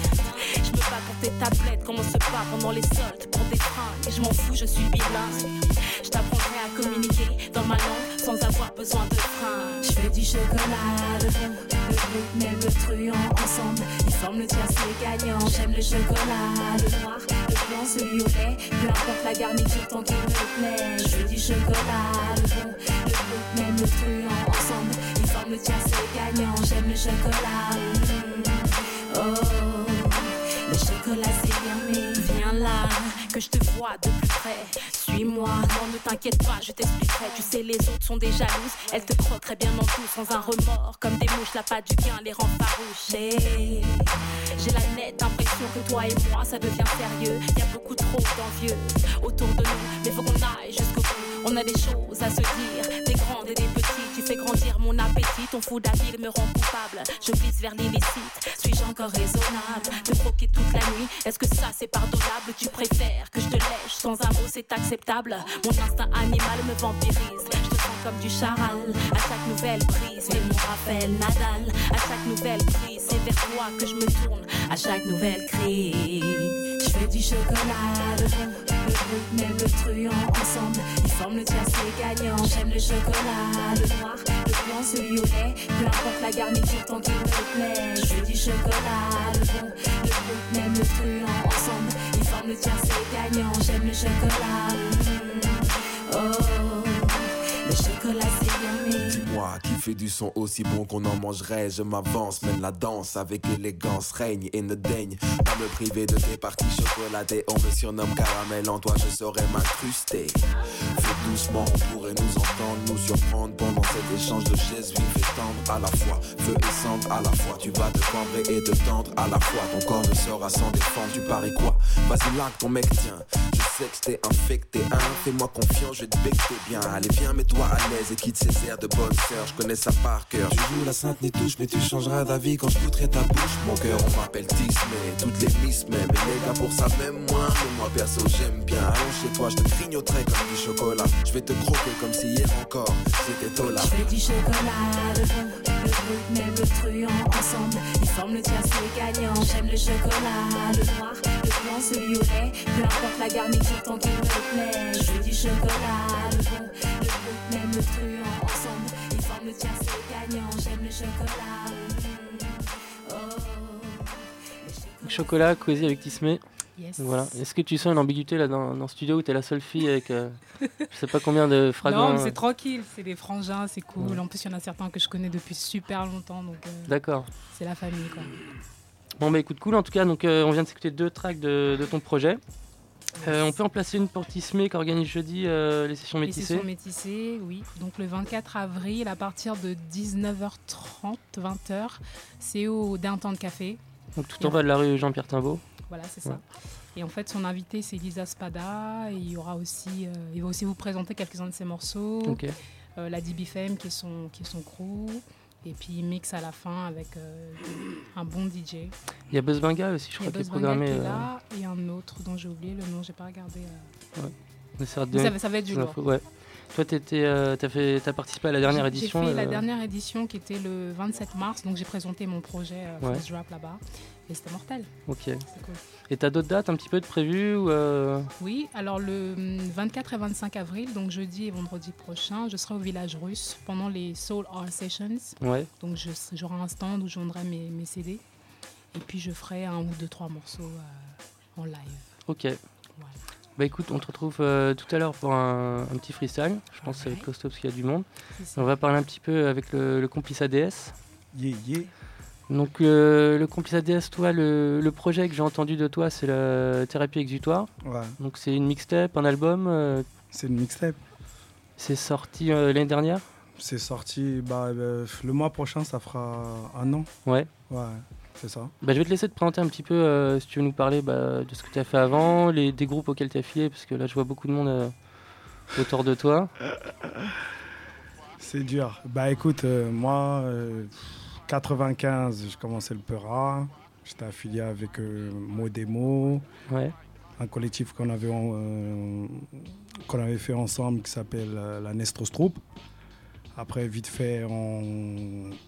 Speaker 24: Bats pour tes tablettes, se bat pendant les soldes pour des fringues. Et je m'en fous, je suis bilingue. Je t'apprendrai à communiquer dans ma langue sans avoir besoin de frein.
Speaker 28: Je fais du chocolat, le bon, le brut, même le truand ensemble. Ils forment le tiercé gagnant. J'aime le chocolat, le noir, le blanc, celui au lait. Peu importe la garniture tant qu'il me plaît. Je fais du chocolat, le bon, le brut, même le truand ensemble. Ils forment le tiercé gagnant. J'aime le chocolat. Oh, chocolat c'est bien,
Speaker 24: Viens là, que je te vois de plus près. Suis-moi, non, ne t'inquiète pas, je t'expliquerai. Tu sais, les autres sont des jalouses, elles te croqueraient bien en tout, sans un remords. Comme des mouches, la patte du gain les rend farouches. J'ai la nette impression que toi et moi, ça devient sérieux. Y a beaucoup trop d'envieux autour de nous, mais faut qu'on aille jusqu'au bout. On a des choses à se dire, des grandes et des petites. Tu fais grandir mon appétit, ton fou d'habile me rend coupable. Je glisse vers l'illicite, suis-je encore raisonnable Te croquer toute la nuit, est-ce que ça c'est pardonnable? Tu préfères que je te lèche sans un mot, c'est acceptable? Mon instinct animal me vampirise, je te sens comme du charal. À chaque nouvelle prise, c'est mon Raphaël Nadal. À chaque nouvelle prise, c'est vers toi que je me tourne. À chaque nouvelle crise,
Speaker 28: du chocolat, le bon, le même le truand ensemble. Ils forment le tiercé gagnant. J'aime le chocolat, le noir, le blanc, celui au. Peu importe la garniture tant qu'il me plaît. Je du chocolat, le bon, le même le truand ensemble. Ils forment le tiercé gagnant. J'aime le chocolat. mm. Oh, le chocolat c'est
Speaker 29: qui fait du son aussi bon qu'on en mangerait. Je m'avance, mène la danse avec élégance, règne et ne daigne pas me priver de tes parties chocolatées. On me surnomme caramel, en toi je saurais m'incruster. Fais doucement, on pourrait nous entendre, nous surprendre pendant cet échange de chaises vives à la fois. Feu et cendre à la fois, tu vas te cambrer et te tendre à la fois. Ton corps ne sera sans défendre, tu parais quoi? Vas-y là, ton mec tient. Je sais que t'es infecté, hein. Fais-moi confiance, je vais te becter bien. Allez, viens, mets-toi à l'aise et quitte ces airs de bonne sœur. Je connais ça par cœur. Tu joues la sainte ni touche, mais tu changeras d'avis quand je goûterai ta bouche. Mon cœur, on m'appelle mais toutes les miss. Et les gars, pour ça, même moi. Mais moi, perso, j'aime bien. Allons chez toi, je te grignoterai comme du chocolat. Je vais te croquer comme si hier encore c'était Tola.
Speaker 28: Je veux du chocolat, le brut, même le truand ensemble. Ils forment le tiercé gagnant. J'aime le chocolat, le noir, le blanc, celui au lait. Peu importe la garniture tant qu'il me plaît. Je veux du chocolat, le bon, le même le truand ensemble. Ils forment le gagnant. J'aime le chocolat. Oh.
Speaker 7: Chocolat, Cozy avec Tismé.
Speaker 23: Yes.
Speaker 7: Voilà. Est-ce que tu sens une ambiguïté là dans, dans le studio où t'es la seule fille avec euh, je sais pas combien de fragments
Speaker 23: Non, mais
Speaker 7: euh,
Speaker 23: c'est tranquille, c'est des frangins, c'est cool. En plus, il y en a certains que je connais depuis super longtemps, donc euh,
Speaker 7: D'accord.
Speaker 23: c'est la famille quoi.
Speaker 7: Bon bah écoute cool en tout cas donc euh, on vient de s'écouter deux tracks de, de ton projet. Euh, on peut en placer une pour Tismé qui organise jeudi euh, les sessions
Speaker 23: Les
Speaker 7: métissées.
Speaker 23: sessions métissées, oui. Donc le 24 avril, à partir de 19h30, 20h, c'est au Downtown Café.
Speaker 7: Donc tout en bas de la rue Jean-Pierre Timbaud.
Speaker 23: Voilà, c'est ça.
Speaker 7: Ouais.
Speaker 23: Et en fait, son invité, c'est Lisa Spada. Et il, y aura aussi, euh, il va aussi vous présenter quelques-uns de ses morceaux.
Speaker 7: Ok.
Speaker 23: Euh, la DBFM, qui est son, qui est son crew. Et puis il mixe à la fin avec euh, un bon DJ.
Speaker 7: Il y a Buzz Benga aussi je crois qui est programmé.
Speaker 23: qui est
Speaker 7: euh,
Speaker 23: là et un autre dont j'ai oublié le nom, j'ai pas regardé.
Speaker 7: ouais. De
Speaker 23: ça va- ça va être du lourd.
Speaker 7: Ouais. Toi t'étais, euh, t'as fait, t'as participé à la dernière
Speaker 23: J'ai-
Speaker 7: édition.
Speaker 23: J'ai fait la
Speaker 7: euh,
Speaker 23: dernière édition qui était le 27 mars, donc j'ai présenté mon projet euh,
Speaker 7: Ouais.
Speaker 23: Rap là-bas. Et c'était mortel.
Speaker 7: Ok.
Speaker 23: Cool.
Speaker 7: Et t'as d'autres dates un petit peu de prévues ou euh,
Speaker 23: Oui, alors le hum, 24 et 25 avril, donc jeudi et vendredi prochain, je serai au village russe pendant les Soul Art Sessions.
Speaker 7: Ouais.
Speaker 23: Donc je- j'aurai un stand où je vendrai mes, mes CD. Et puis je ferai un ou deux, trois morceaux euh, en live.
Speaker 7: Ok. Bah écoute, on te retrouve euh, tout à l'heure pour un, un petit freestyle. Je pense que ça va être costaud parce qu'il y a du monde.
Speaker 23: C'est.
Speaker 7: On va parler un petit peu avec le, le complice ADS.
Speaker 9: Yeah, yeah.
Speaker 7: Donc euh, le complice ADS, toi, le, le projet que j'ai entendu de toi, c'est la thérapie exutoire.
Speaker 9: Ouais.
Speaker 7: Donc c'est une mixtape, un album. euh,
Speaker 9: C'est une mixtape.
Speaker 7: c'est sorti euh, l'année dernière?
Speaker 9: C'est sorti bah, euh, le mois prochain, ça fera un an.
Speaker 7: Ouais.
Speaker 9: Ouais, c'est ça.
Speaker 7: Bah, je vais te laisser te présenter un petit peu, euh, si tu veux nous parler bah, de ce que tu as fait avant, les, des groupes auxquels tu as affilié, parce que là je vois beaucoup de monde euh, autour de toi.
Speaker 9: C'est dur. Bah écoute, euh, moi, euh, 95, je commençais le Peura. J'étais affilié avec euh, Modemo,
Speaker 7: Ouais.
Speaker 9: un collectif qu'on avait, qu'on avait fait ensemble qui s'appelle la Nestrostrup. Après, vite fait, en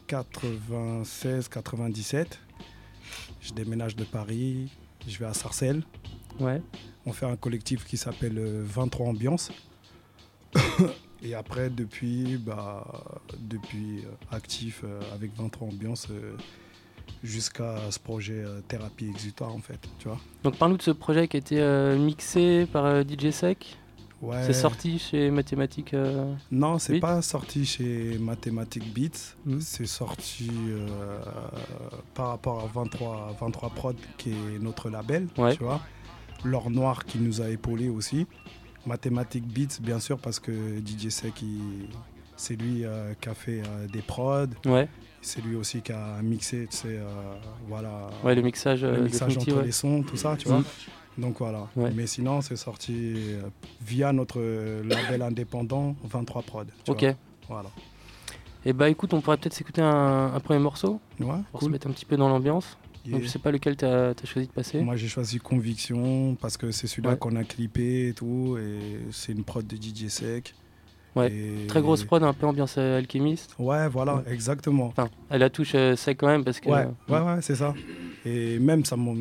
Speaker 9: 96-97, je déménage de Paris, je vais à Sarcelles.
Speaker 7: Ouais.
Speaker 9: On fait un collectif qui s'appelle euh, 23 Ambiance. <coughs> Et après, depuis, bah, depuis euh, actif euh, avec 23 Ambiance euh, jusqu'à ce projet euh, Thérapie Exutoire, en fait. Tu vois
Speaker 7: Donc parle-nous de ce projet qui a été euh, mixé par euh, DJ Sec.
Speaker 9: Ouais.
Speaker 7: C'est sorti chez Mathématiques. euh,
Speaker 9: Non, c'est pas sorti chez Mathematic Beats. C'est sorti euh, par rapport à 23, 23 Prod, qui est notre label.
Speaker 7: Ouais.
Speaker 9: Tu vois L'or noir qui nous a épaulé aussi. Mathematic Beats, bien sûr, parce que DJ Sec, il- c'est lui euh, qui a fait euh, des prods.
Speaker 7: Ouais.
Speaker 9: C'est lui aussi qui a mixé, tu sais, voilà.
Speaker 7: Ouais, le mixage,
Speaker 9: le mixage entre les sons, tout ça, tu
Speaker 7: Mhm.
Speaker 9: vois. Donc voilà.
Speaker 7: Ouais.
Speaker 9: Mais sinon, c'est sorti euh, via notre euh, label indépendant 23 Prod.
Speaker 7: Ok.
Speaker 9: vois. Voilà.
Speaker 7: Et bah écoute, on pourrait peut-être s'écouter un, un premier morceau
Speaker 9: Ouais,
Speaker 7: pour
Speaker 9: cool.
Speaker 7: se mettre un petit peu dans l'ambiance.
Speaker 9: Yeah.
Speaker 7: Donc je sais pas lequel tu as, choisi de passer.
Speaker 9: Moi, j'ai choisi Conviction parce que c'est celui-là
Speaker 7: Ouais.
Speaker 9: qu'on a clippé et tout. Et c'est une prod de DJ Sec.
Speaker 7: Ouais.
Speaker 9: Et-
Speaker 7: Très grosse prod, un peu ambiance euh, alchimiste.
Speaker 9: Ouais, voilà, exactement.
Speaker 7: Enfin, elle la touche euh, sec quand même parce que.
Speaker 9: Ouais, ouais, ouais, c'est ça. Et même, ça m'en-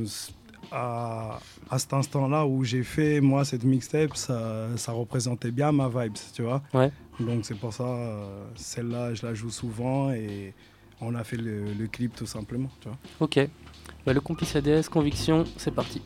Speaker 9: à, à cet instant-là où j'ai fait, moi, cette mixtape, ça, ça représentait bien ma vibe, tu vois.
Speaker 7: Ouais.
Speaker 9: Donc c'est pour ça, euh, celle-là, je la joue souvent et on a fait le, le clip tout simplement, tu vois.
Speaker 7: Ok. Bah, le complice ADS, conviction, c'est parti.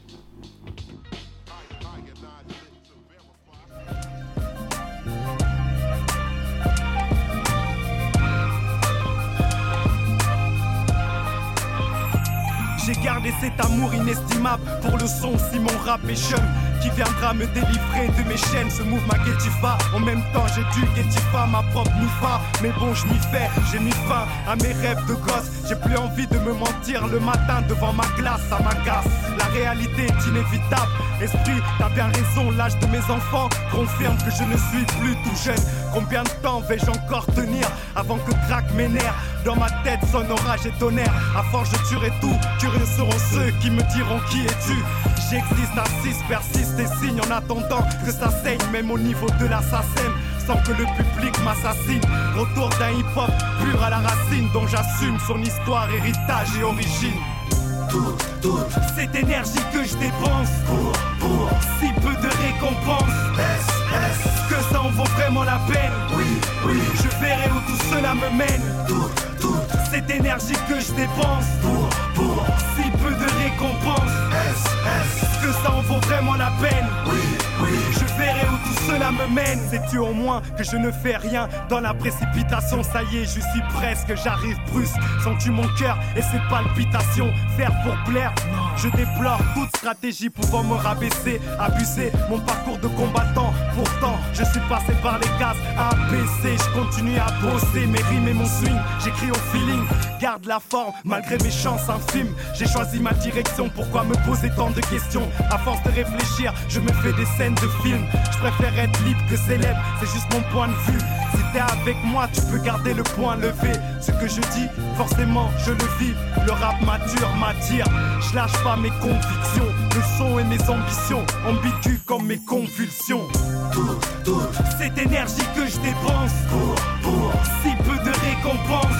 Speaker 30: Gardé cet amour inestimable pour le son si mon rap est jeune qui viendra me délivrer de mes chaînes. Ce move ma Getifa. En même temps, j'ai dû Getifa ma propre Nifa. Mais bon, je m'y fais, j'ai mis fin à mes rêves de gosse. J'ai plus envie de me mentir le matin devant ma glace, ça m'agace. La réalité est inévitable. Esprit, t'as bien raison, l'âge de mes enfants confirme que je ne suis plus tout jeune. Combien de temps vais-je encore tenir avant que craque mes nerfs Dans ma tête sonne orage et tonnerre. À force, je tuerai tout. Curieux seront ceux qui me diront qui es-tu. J'existe, assiste, persiste et signe en attendant que ça saigne, même au niveau de l'assassin. Sans que le public m'assassine. Retour d'un hip-hop pur à la racine, dont j'assume son histoire, héritage et origine. Tout, tout, cette énergie que je dépense pour, pour si peu de récompense. Est-ce que ça en vaut vraiment la peine? Oui, oui, je verrai où tout cela me mène. Tout, tout, cette énergie que je dépense pour, pour si peu de récompense. Est-ce que ça en vaut vraiment la peine? Je verrai où tout cela me mène. Sais-tu au moins que je ne fais rien dans la précipitation? Ça y est, je suis presque, j'arrive brusque. Sens-tu mon cœur et ses palpitations? Faire pour plaire? Je déplore toute stratégie pouvant me rabaisser, abuser mon parcours de combattant. Pourtant, je suis passé par les cases ABC. Je continue à bosser mes rimes et mon swing. J'écris au feeling, garde la forme malgré mes chances infimes. J'ai choisi ma direction, pourquoi me poser tant de questions? À force de réfléchir, je me fais des de. Je préfère être libre que célèbre, c'est juste mon point de vue. Si t'es avec moi, tu peux garder le point levé. Ce que je dis, forcément, je le vis. Le rap mature m'attire. Je lâche pas mes convictions, le son et mes ambitions, ambiguës comme mes convulsions. Tout, tout, cette énergie que je dépense pour, pour si peu de récompense.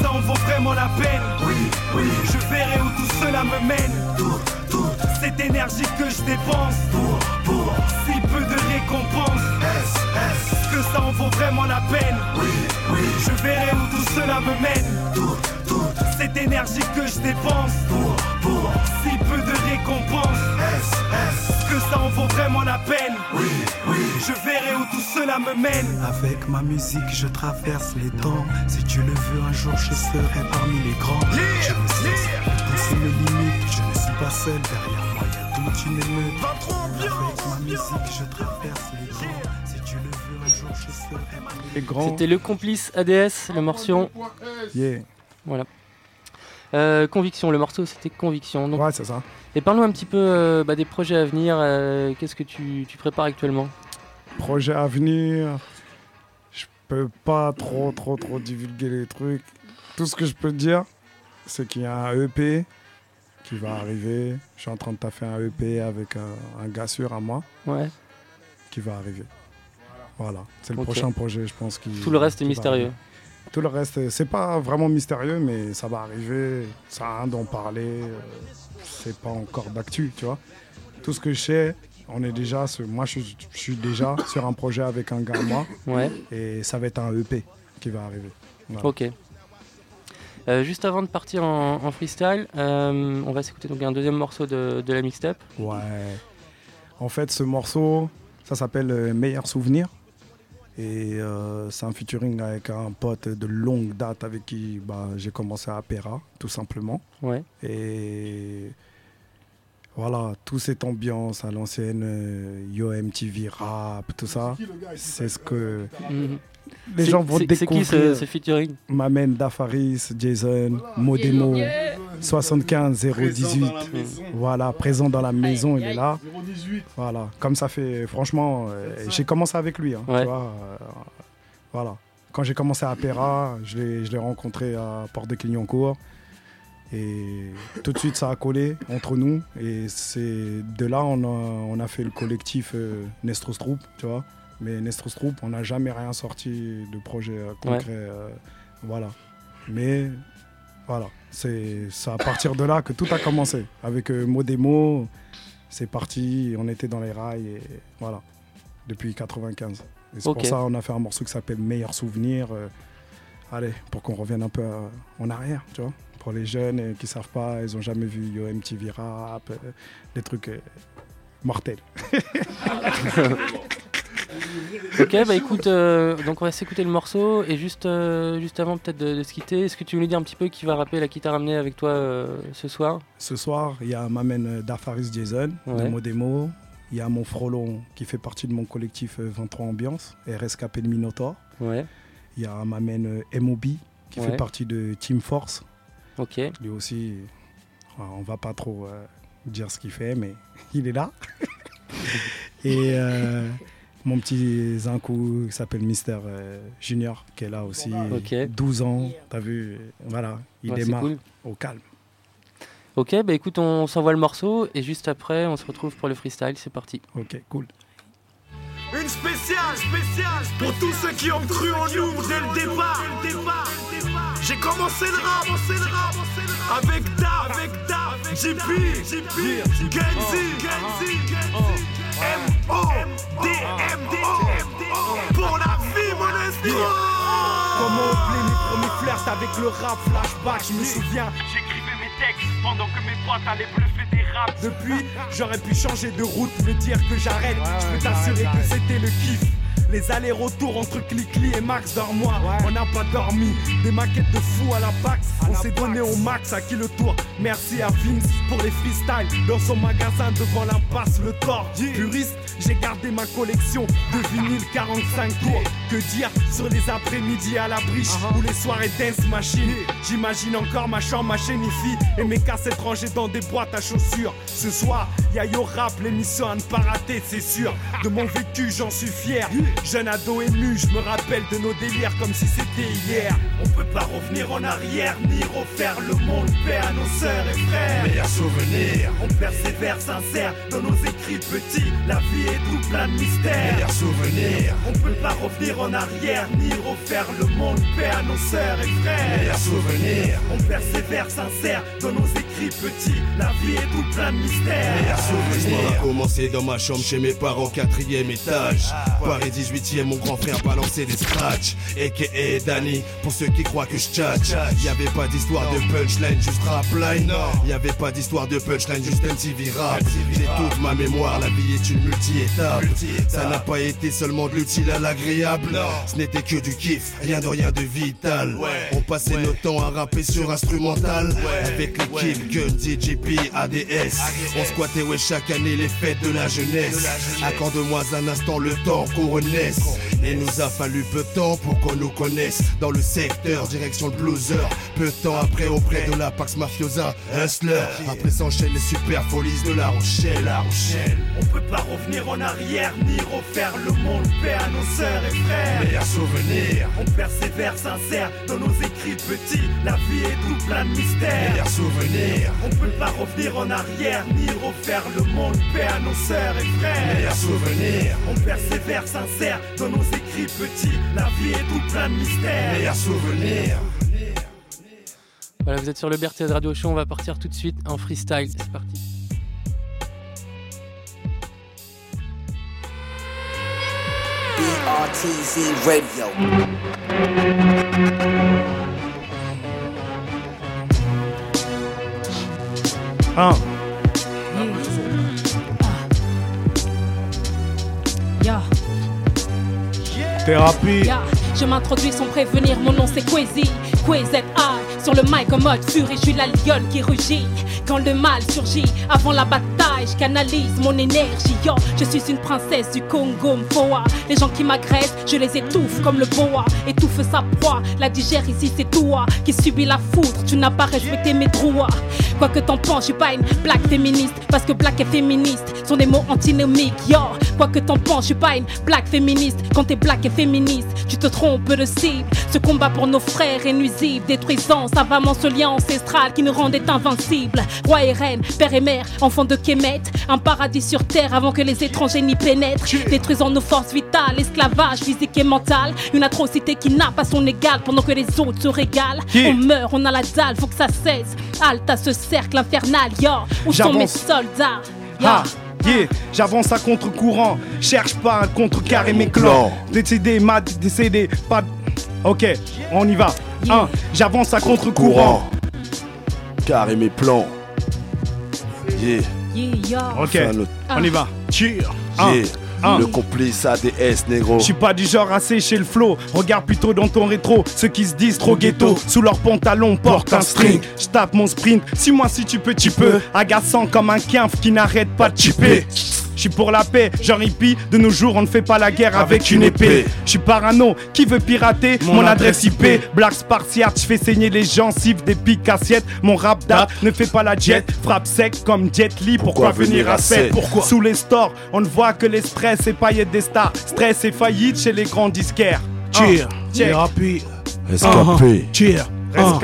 Speaker 30: Ça en vaut vraiment la peine? Oui, oui, je verrai où tout cela me mène. Tout, tout, cette énergie que je dépense pour, pour si peu de récompense. Est-ce que ça en vaut vraiment la peine? Oui, oui, je verrai où tout cela me mène. Tout, tout, cette énergie que je dépense pour, pour si peu de récompense. Est-ce que ça en vaut vraiment la peine? Oui, oui, je verrai où cela me mène.
Speaker 9: Avec ma musique, je traverse les temps. Si tu le veux, un jour, je serai parmi les grands. Je de pousser mes limites. Je ne suis pas seul. Derrière moi, il y a toute une émeute. Avec ma musique, je traverse les temps. Si tu le veux, un jour, je serai parmi les grands.
Speaker 7: C'était le complice ADS, le morceau.
Speaker 9: Yeah.
Speaker 7: Voilà. Euh, conviction, le morceau c'était Conviction. Donc,
Speaker 9: ouais, c'est ça.
Speaker 7: Et parle-nous un petit peu euh, bah, des projets à venir. euh, Qu'est-ce que tu, tu prépares actuellement?
Speaker 9: Projet à venir, je peux pas trop, trop, trop divulguer les trucs. Tout ce que je peux dire, c'est qu'il y a un EP qui va arriver. Je suis en train de taffer un EP avec un, un gars sûr à moi
Speaker 7: Ouais.
Speaker 9: qui va arriver. Voilà, c'est le prochain projet, je pense. Qui,
Speaker 7: Tout le reste est mystérieux.
Speaker 9: Tout le reste, c'est pas vraiment mystérieux, mais ça va arriver. Ça a rien d'en parler. euh, C'est pas encore d'actu, tu vois. Tout ce que je sais, on est déjà, sur- moi je, je suis déjà sur un projet avec un gars à moi.
Speaker 7: Ouais.
Speaker 9: Et ça va être un EP qui va arriver. Voilà.
Speaker 7: Ok. Euh, juste avant de partir en, en freestyle, euh, on va s'écouter donc un deuxième morceau de, de la mixtape.
Speaker 9: Ouais. En fait, ce morceau, ça s'appelle euh, Meilleur Souvenir. Et euh, c'est un featuring avec un pote de longue date avec qui bah, j'ai commencé à Pera, tout simplement.
Speaker 7: Ouais.
Speaker 9: Et voilà, toute cette ambiance à l'ancienne, euh, Yo MTV rap, tout ça, c'est ce que
Speaker 7: Mhm.
Speaker 9: les gens vont
Speaker 7: c'est- c'est qui
Speaker 9: découvrir.
Speaker 7: ce- ce featuring
Speaker 9: M'amène Dafaris, Jason, Modemo, 75 018. Voilà, présent dans la maison, il est là. Voilà, comme ça fait, franchement, euh, j'ai commencé avec lui. hein, tu vois, euh, voilà. Quand j'ai commencé à Pera, je l'ai je l'ai rencontré à Porte de Clignancourt. Et tout de suite, ça a collé entre nous. Et c'est de là, on a, on a fait le collectif euh, Nestros Troupe, tu vois. Mais Nestros Troupe, on n'a jamais rien sorti de projet euh, concret. euh, voilà. Mais Voilà, c'est à partir de là que tout a commencé. Avec euh, Modemo, c'est parti, on était dans les rails et voilà, depuis 95. Et c'est pour ça qu'on a fait un morceau qui s'appelle Meilleur souvenir. allez, pour qu'on revienne un peu en arrière, tu vois. Pour les jeunes euh, qui savent pas, ils ont jamais vu Yo MTV Rap, euh, des trucs euh, mortels. <laughs>
Speaker 7: Ok, bah écoute, euh, donc on va s'écouter le morceau et juste, euh, juste avant peut-être de, de se quitter, est-ce que tu veux nous dire un petit peu qui va rapper, là, qui t'a ramené avec toi euh, ce soir?
Speaker 9: Ce soir, il y a Mamen Dafaris Jason de
Speaker 7: Ouais.
Speaker 9: Modemo. Il y a mon frelon qui fait partie de mon collectif euh, 23 Ambiance, RSKP de Minotaur.
Speaker 7: Ouais.
Speaker 9: Il y a Mamen MOB qui
Speaker 7: Ouais.
Speaker 9: fait partie de Team Force.
Speaker 7: Ok.
Speaker 9: Lui aussi, euh, on va pas trop euh, dire ce qu'il fait, mais <laughs> il est là. <laughs> Et euh, mon petit Zinkou qui s'appelle Mister euh, Junior qui est là aussi.
Speaker 7: Ok.
Speaker 9: 12 ans, t'as vu, voilà, il
Speaker 7: Ouais,
Speaker 9: démarre
Speaker 7: cool.
Speaker 9: au calme.
Speaker 7: Ok, bah écoute, on s'envoie le morceau et juste après, on se retrouve pour le freestyle, c'est parti.
Speaker 9: Ok, cool.
Speaker 30: Une spéciale, spéciale pour tous ceux qui ont cru en nous dès le départ. Rap, commencé le rap avec Da, avec Da, JP, JP, Genzi, Genzi, M O D M O pour la vie, mon esprit. Comment oublier mes premiers flirts avec le rap flashback, je me souviens. J'écrivais mes textes pendant que mes potes allaient bluffer des raps. Depuis, j'aurais pu changer de route, me dire que j'arrête. Je peux t'assurer que c'était le kiff. Les allers-retours entre Clicli et Max moi, on n'a pas dormi. Des maquettes de fou à la Pax, on s'est donné au max à qui le tour. Merci à Vince pour les freestyles dans son magasin devant l'impasse Le Thor. Puriste, j'ai gardé ma collection de vinyle 45 tours. Que dire sur les après-midi à la briche ou les soirées dance machine. J'imagine encore ma chambre, ma chaîne IFI et mes cassettes rangées dans des boîtes à chaussures. Ce soir, y'a Yo Rap, l'émission à ne pas rater, c'est sûr. De mon vécu, j'en suis fier. Jeune ado ému, je me rappelle de nos délires comme si c'était hier. On peut pas revenir en arrière ni refaire le monde. Paix à nos sœurs et frères.
Speaker 31: Meilleur souvenir.
Speaker 30: On persévère sincère dans nos écrits petits. La vie est tout plein de mystères.
Speaker 31: Meilleur souvenir.
Speaker 30: On peut pas revenir en arrière ni refaire le monde. Paix à nos sœurs et frères.
Speaker 31: Meilleur souvenir.
Speaker 30: On persévère sincère dans nos écrits petits. La vie est tout plein de mystères.
Speaker 31: Meilleur souvenir. a commencé dans ma chambre chez mes parents, quatrième étage. Paris 18ème, mon grand frère balançait des scratchs. A.K.A. Danny, pour ceux qui croient que je tchatch. Y'avait pas d'histoire de punchline, juste rapline. Y'avait pas d'histoire de punchline, juste MTV rap. J'ai toute ma mémoire, la vie est une multi-étape. Ça n'a pas été seulement de l'utile à l'agréable. Ce n'était que du kiff, rien de rien de vital. On passait nos temps à rapper sur instrumental. Avec l'équipe Gun, DJP, ADS. On squattait ouais chaque année les fêtes de la jeunesse. Accorde-moi un instant le temps qu'on renaisse. Il nous a fallu peu de temps pour qu'on nous connaisse. Dans le secteur, direction le blueser. Peu de temps après, auprès de la Pax Mafiosa, Hustler. Après s'enchaînent les super folies de La Rochelle. La Rochelle.
Speaker 30: On peut pas revenir en arrière ni refaire le monde. Paix à nos sœurs et frères.
Speaker 31: Meilleur souvenir.
Speaker 30: On persévère sincère dans nos écrits petits. La vie est tout plein de mystères.
Speaker 31: Meilleur souvenir.
Speaker 30: On peut pas revenir en arrière ni refaire le monde. Paix à nos sœurs et frères.
Speaker 31: Meilleur souvenir.
Speaker 30: On persévère sincère dans nos écrits petits. La vie est tout plein de mystères.
Speaker 31: Meilleur souvenir.
Speaker 7: Voilà, vous êtes sur le BRTZ Radio Show, on va partir tout de suite en freestyle, c'est parti.
Speaker 4: BRTZ Radio.
Speaker 9: Ah.
Speaker 24: Je m'introduis sans prévenir, mon nom c'est Quazet I, sur le mic en mode furie, je suis la lionne qui rugit. Quand le mal surgit, avant la bataille, je canalise mon énergie. Yo, je suis une princesse du Congo Mpoa. Les gens qui m'agressent, je les étouffe comme le boa. Étouffe sa proie, la digère ici c'est toi qui subit la foudre. Tu n'as pas respecté mes droits. Quoi que t'en penses, je suis pas une black féministe. Parce que black et féministe sont des mots antinomiques. Yo, quoi que t'en penses, je suis pas une black féministe. Quand t'es black et féministe, tu te trompes de cible. Ce combat pour nos frères est nuisible, détruisant savamment ce lien ancestral qui nous rendait invincibles. Roi et reine, père et mère, enfants de Un paradis sur terre avant que les étrangers n'y pénètrent. Détruisant nos forces vitales esclavage physique et mental. Une atrocité qui n'a pas son égal pendant que les autres se régalent. On meurt, on a la dalle, faut que ça cesse. Halte à ce cercle infernal, yo. Où sont mes
Speaker 30: J'avance.
Speaker 24: soldats? Yo.
Speaker 30: Ah, yeah, j'avance à contre-courant. Cherche pas à contrecarrer mes clans. Décidé, m'a décédé, pas. Ok, on y va. J'avance à contre-courant.
Speaker 31: Carré mes plans. Yeah.
Speaker 30: Ok, on y va. Cheer. Un,
Speaker 31: Yeah.
Speaker 30: un.
Speaker 31: Le complice ADS, négro.
Speaker 30: Je suis pas du genre à sécher le flow. Regarde plutôt dans ton rétro. Ceux qui se disent trop ghetto. Sous leurs pantalons portent un string. Je tape mon sprint. Si moi si tu peux, tu peux. Agaçant comme un quinf qui n'arrête pas de chipper. Je suis pour la paix, genre hippie. De nos jours, on ne fait pas la guerre avec, une épée. Je suis parano, qui veut pirater mon, adresse IP Black Spartiate, je fais saigner les gencives des piques assiettes. Mon rap date ne fait pas la jet. Frappe sec comme Jet Li. Pourquoi,
Speaker 31: Pourquoi
Speaker 30: venir à 7
Speaker 31: 7?
Speaker 30: Pourquoi? Sous les stores, on ne voit que les stress et paillettes des stars. Stress et faillite chez les grands disquaires.
Speaker 32: Cheer,
Speaker 30: Un, check.
Speaker 32: thérapie.
Speaker 31: Escapé.
Speaker 32: Ah.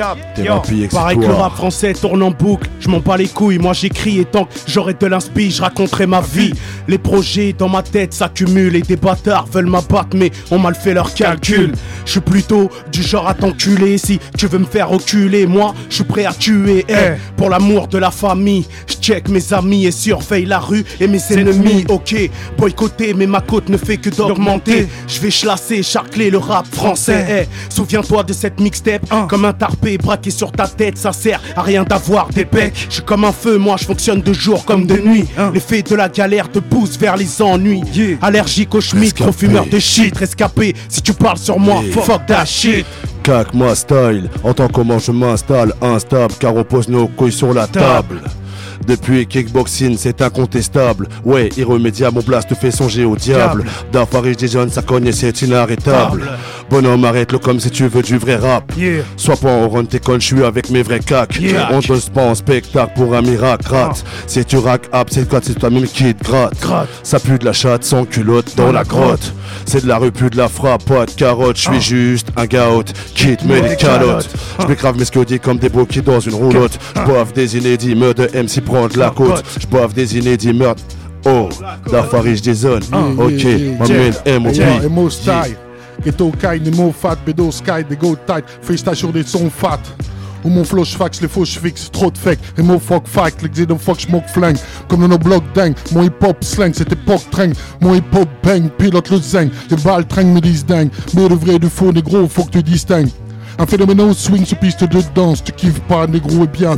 Speaker 32: Pareil que le rap français tourne en boucle, je m'en bats les couilles, moi j'écris et tant que j'aurai de l'inspi, je raconterai ma vie. Les projets dans ma tête s'accumulent et des bâtards veulent m'abattre mais on mal fait leurs calculs. Je suis plutôt du genre à t'enculer si tu veux me faire reculer, moi je suis prêt à tuer. eh, pour l'amour de la famille, je check mes amis et surveille la rue et mes ennemis. Ok, boycotter mais ma côte ne fait que d'augmenter. Je vais chlasser, charcler le rap français. eh. Souviens-toi de cette mixtape comme un tarpé braqué sur ta tête, ça sert à rien d'avoir des becs. Je suis comme un feu, moi je fonctionne de jour comme de nuit. L'effet de la galère te pousse vers les ennuis. Allergique au schmitt, trop fumeur de shit, rescapé. Si tu parles sur moi, fuck that shit.
Speaker 31: Cac ma style, entends comment je m'installe, instable, car on pose nos couilles sur la table. Depuis kickboxing, c'est incontestable. Ouais, irrémédiable, mon blast te fait songer au diable. D'Afaris des jeunes, ça cogne et c'est inarrêtable. Bonhomme, arrête-le comme si tu veux du vrai rap. Sois pas en run, t'es con, je suis avec mes vrais cacs.
Speaker 32: Yeah.
Speaker 31: On te pas en spectacle pour un miracle, rate. Si tu rack up, c'est quoi, c'est toi-même qui te gratte. Ça pue de la chatte sans culotte dans la grotte. C'est de la rue, plus de la frappe, pas de carotte. Je suis juste un gaout qui te met des calottes. Je grave mes scodis comme des broquis dans une roulotte. Je boive des inédits, meurtre de MC prend de la côte. Je boive des inédits, meurtre. Oh, d'Afaris des zones. Ok, ma.
Speaker 33: Yeah, emo style. Ghetto kai, Nemo fat, Bedo sky, des go tight. Freestyle sur des sons fat. Où mon flow fax, les faux fixe, trop de fake. Emo fuck fight, les xéno fuck smoke flingue. Comme dans nos blocs dingue, mon hip hop slang, cette époque tringue. Mon hip hop bang, pilote le zinc. Les balles tringuent me disent dingue. Mais le vrai et du faux, négro, faut que tu distingues. Un phénomène au swing sur piste de danse, tu kiffes pas, négro, et bien,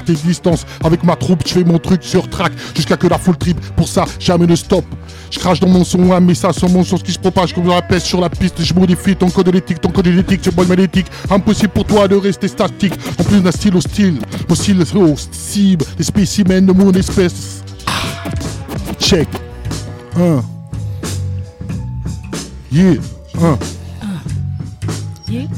Speaker 33: tes distances. Avec ma troupe, je fais mon truc sur track, jusqu'à que la foule trip. Pour ça, jamais ne stop. Je crache dans mon son un message sur mon ce qui se propage comme dans la peste sur la piste. Je modifie ton code éthique, ton code génétique, c'est bon magnétique. Impossible pour toi de rester statique. En plus d'un style hostile, au cible, les spécimens de mon espèce. Ah. Check. Un. Yeah. Un.
Speaker 24: Yeah.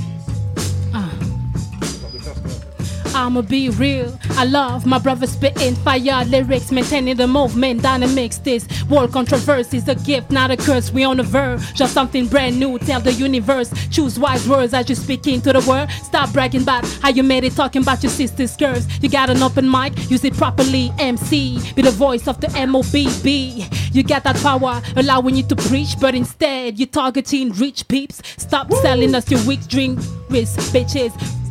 Speaker 24: I'ma be real. I love my brother spitting fire lyrics, maintaining the movement, dynamics. This world controversy is a gift, not a curse. We on the verge of something brand new. Tell the universe, choose wise words as you speak into the world. Stop bragging about how you made it, talking about your sister's curves. You got an open mic, use it properly. MC, be the voice of the MOBB. You got that power, allowing you to preach, but instead you're targeting rich peeps. Stop selling us your weak drink, wrist bitches.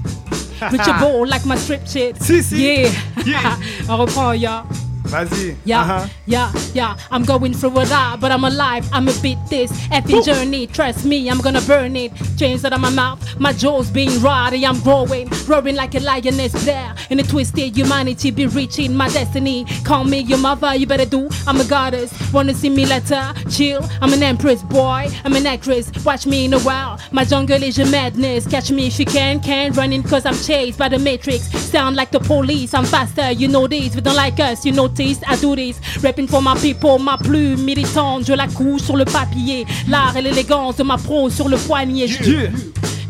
Speaker 24: Reachable <laughs> like my strip shit.
Speaker 30: Si, si.
Speaker 24: Yeah. <laughs> On reprend, yeah.
Speaker 30: Vas-y.
Speaker 24: Yeah,
Speaker 30: Uh-huh.
Speaker 24: yeah, yeah. I'm going through a lot, but I'm alive. I'm a beat this effing journey. Trust me, I'm gonna burn it. Chains out of my mouth, my jaws being rotty. I'm growing, roaring like a lioness there. In a twisted humanity, be reaching my destiny. Call me your mother, you better do. I'm a goddess. Wanna see me later? Chill. I'm an empress, boy. I'm an actress. Watch me in a while. My jungle is your madness. Catch me if you can. Can't running cause I'm chased by the matrix. Sound like the police. I'm faster, you know this. We don't like us, you notice. This. Rapping for my people, ma plume militante. Je la couche sur le papier. L'art et l'élégance de ma prose sur le poignet. Je-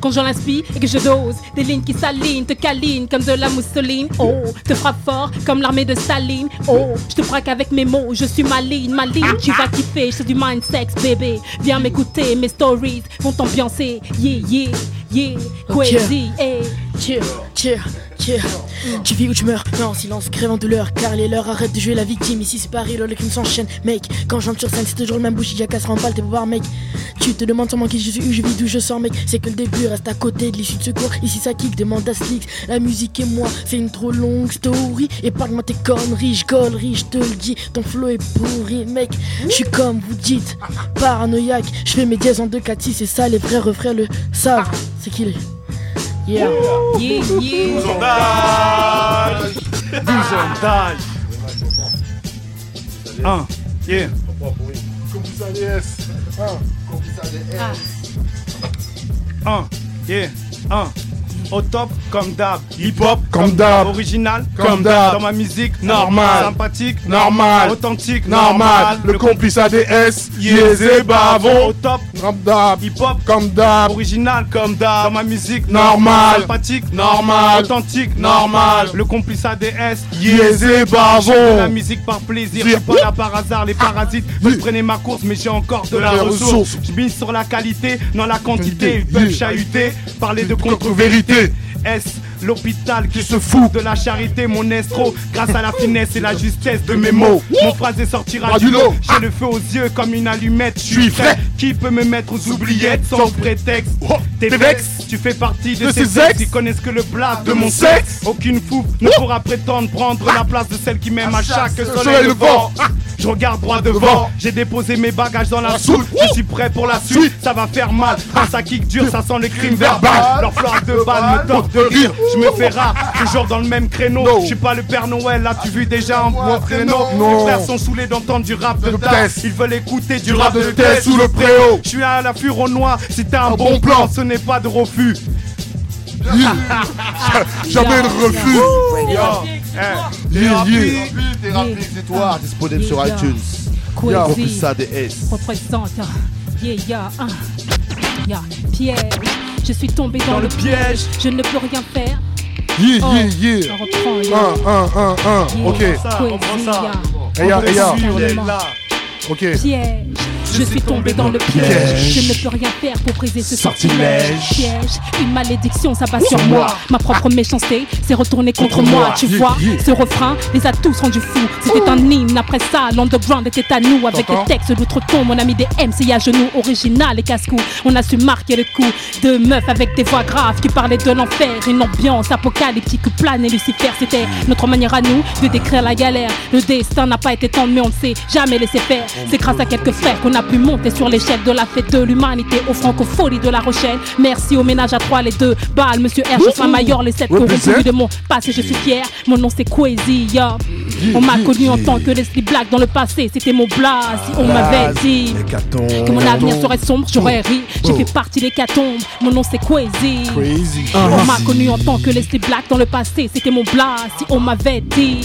Speaker 24: Quand j'en l'inspire et que je dose Des lignes qui s'alignent, te câlinent comme de la mousseline Oh, te frappe fort comme l'armée de Staline Oh, je te braque avec mes mots, je suis maligne, maligne Tu vas kiffer, c'est du mind sex bébé Viens m'écouter, mes stories vont t'ambiancer Yeah, yeah, yeah, eh
Speaker 34: Chill, chill, Tu vis ou tu meurs, non, silence, crève en douleur, car les leurs arrête de jouer la victime. Ici c'est Paris, le crime s'enchaîne, mec. Quand j'entre sur scène, c'est toujours le même bouche, y'a qu'à se remballer, t'es voir, mec. Tu te demandes sûrement qui je suis, où je vis, d'où je sors, mec. C'est que le début reste à côté de l'issue de secours. Ici ça kick, demande à Slix. La musique et moi, c'est une trop longue story. Épargne-moi tes conneries, j'gollerie, je te le dis. Ton flow est pourri, mec. Je suis comme vous dites, paranoïaque. Je fais mes dièses en 2 4 6 c'est ça, les vrais refrains le savent. C'est qui les. Yeah.
Speaker 24: Yeah, yeah.
Speaker 30: 12 ans d'âge. 12 ans d'âge. 1, yeah.
Speaker 33: Un.
Speaker 30: 1, yeah. 1 au top comme d'hab, hip hop
Speaker 33: Comme d'hab.
Speaker 30: original
Speaker 33: Comme d'hab.
Speaker 30: dans ma musique
Speaker 33: Normal.
Speaker 30: sympathique
Speaker 33: Normal.
Speaker 30: authentique
Speaker 33: Normal. Le complice ADS. Yézé Bavon.
Speaker 30: au top
Speaker 33: Comme d'hab.
Speaker 30: hip hop
Speaker 33: Comme d'hab.
Speaker 30: original comme d'hab dans ma musique
Speaker 33: Normal.
Speaker 30: sympathique
Speaker 33: Normal.
Speaker 30: authentique
Speaker 33: Normal.
Speaker 30: le complice ADS
Speaker 33: Yézé Bavon.
Speaker 30: la musique par plaisir, pas là par hasard, les parasites veulent freiner ma course mais j'ai encore de la ressource. Je mise sur la qualité, non la quantité, ils peuvent chahuter, parler de
Speaker 33: Contre-vérité.
Speaker 30: Est-ce l'hôpital qui se fout de la charité, mon estro? Grâce à la finesse et la justesse de mes mots Mon phrasé sortira du lot. J'ai le feu aux yeux comme une allumette, je
Speaker 33: suis frais.
Speaker 30: Qui peut me mettre aux oubliettes sans prétexte.
Speaker 33: Oh,
Speaker 30: T'es vex, tu fais partie de,
Speaker 33: De
Speaker 30: ces ex qui connaissent que le plat de
Speaker 33: De
Speaker 30: mon sexe. Aucune fou ne pourra prétendre prendre la place de celle qui m'aime à chaque soleil levant
Speaker 33: levant.
Speaker 30: Je regarde droit devant, j'ai déposé mes bagages dans la
Speaker 33: La
Speaker 30: soute.
Speaker 33: soute.
Speaker 30: Je suis prêt pour la suite, ça va faire mal. Quand ça kick dur, ça sent le crime verbal
Speaker 33: Verbal.
Speaker 30: Leur fleur de balles me tente de rire. Je me fais rare, toujours dans le même créneau. Je suis pas le Père Noël, là tu vu déjà en créneau.
Speaker 33: Non.
Speaker 30: Mes frères sont saoulés d'entendre du rap de test. Ils veulent écouter du rap de test
Speaker 33: sous le préau.
Speaker 30: Je suis à l'affût au noir, si t'as un bon plan,
Speaker 33: plan.
Speaker 30: ce pas de refus <laughs>
Speaker 33: Jamais de refus.
Speaker 30: Yo, eh,
Speaker 33: Yeah, yeah.
Speaker 31: Thérapie exutoire disponible sur iTunes.
Speaker 24: Quasi.
Speaker 31: Complice ADS.
Speaker 24: représente. Yeah, yeah. Yeah, piège. Je suis tombé dans,
Speaker 30: Dans le piège.
Speaker 24: Je ne peux rien faire.
Speaker 33: Yeah,
Speaker 24: Oh,
Speaker 33: yeah, yeah.
Speaker 24: On reprend. yeah.
Speaker 33: Un, un, un, un.
Speaker 24: Yeah.
Speaker 33: Ok.
Speaker 30: ça, on prend ça. On est là.
Speaker 33: Ok.
Speaker 24: Je suis tombé dans le piège. Je ne peux rien faire pour briser ce
Speaker 33: Sortilège.
Speaker 24: Piège. Une malédiction s'abat sur moi. Ma propre méchanceté s'est retournée contre moi. Tu vois, ce refrain les a tous rendus fous. C'était un hymne. Après ça, l'underground était à nous. Avec les textes d'outre-tombe, on a mis des MC à genoux. Original et casse-cou. On a su marquer le coup de meufs avec des voix graves qui parlaient de l'enfer. Une ambiance apocalyptique plane et Lucifer. C'était notre manière à nous de décrire la galère. Le destin n'a pas été tendre, mais on ne s'est jamais laissé faire. C'est grâce à quelques frères qu'on a pu monter sur l'échelle de la fête de l'humanité aux francophonie de la Rochelle. Merci au ménage à trois, les deux balles, monsieur R, je suis Mayor, les sept corrompus de mon passé, je suis fier. Mon nom c'est Quasi, yeah. On m'a connu en tant que Leslie Black dans le passé, c'était mon blast. Si on m'avait dit que mon avenir serait sombre, j'aurais ri. J'ai fait partie des catombes, mon nom c'est.
Speaker 33: Crazy.
Speaker 24: On m'a connu en tant que Leslie Black dans le passé, c'était mon blast. Si on m'avait dit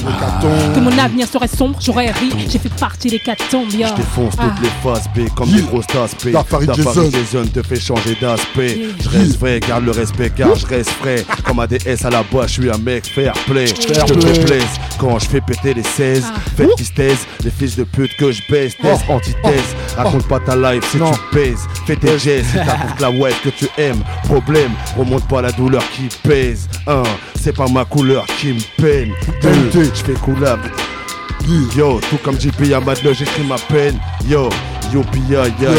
Speaker 24: que mon avenir serait sombre, j'aurais ri. J'ai fait partie des catombes, yeah.
Speaker 31: Je défonce
Speaker 24: Ah.
Speaker 31: toutes les phases Comme
Speaker 33: Yeah.
Speaker 31: des grosses tasses P.
Speaker 33: D'Afari
Speaker 31: D'Afari
Speaker 33: Jason.
Speaker 31: Te fait changer d'aspect.
Speaker 24: Yeah.
Speaker 31: Je reste vrai, garde le respect car je reste frais. Comme ADS à la boîte, je suis un mec fair play. Je te
Speaker 33: play.
Speaker 31: quand je fais péter les 16.
Speaker 24: Ah.
Speaker 31: Faites qui se taisent, les fils de pute que je baisse. Thèse,
Speaker 33: Oh.
Speaker 31: antithèse. Raconte pas ta life si
Speaker 33: Non.
Speaker 31: tu pèses. Fais tes gestes si t'apportes la web que tu aimes. Problème, remonte pas la douleur qui pèse. Un, c'est pas ma couleur qui me peine. Deux,
Speaker 33: Vérité.
Speaker 31: je fais collab. Yo, tout comme JP Yamadlo, j'écris ma peine. Yo, yo ya, yo.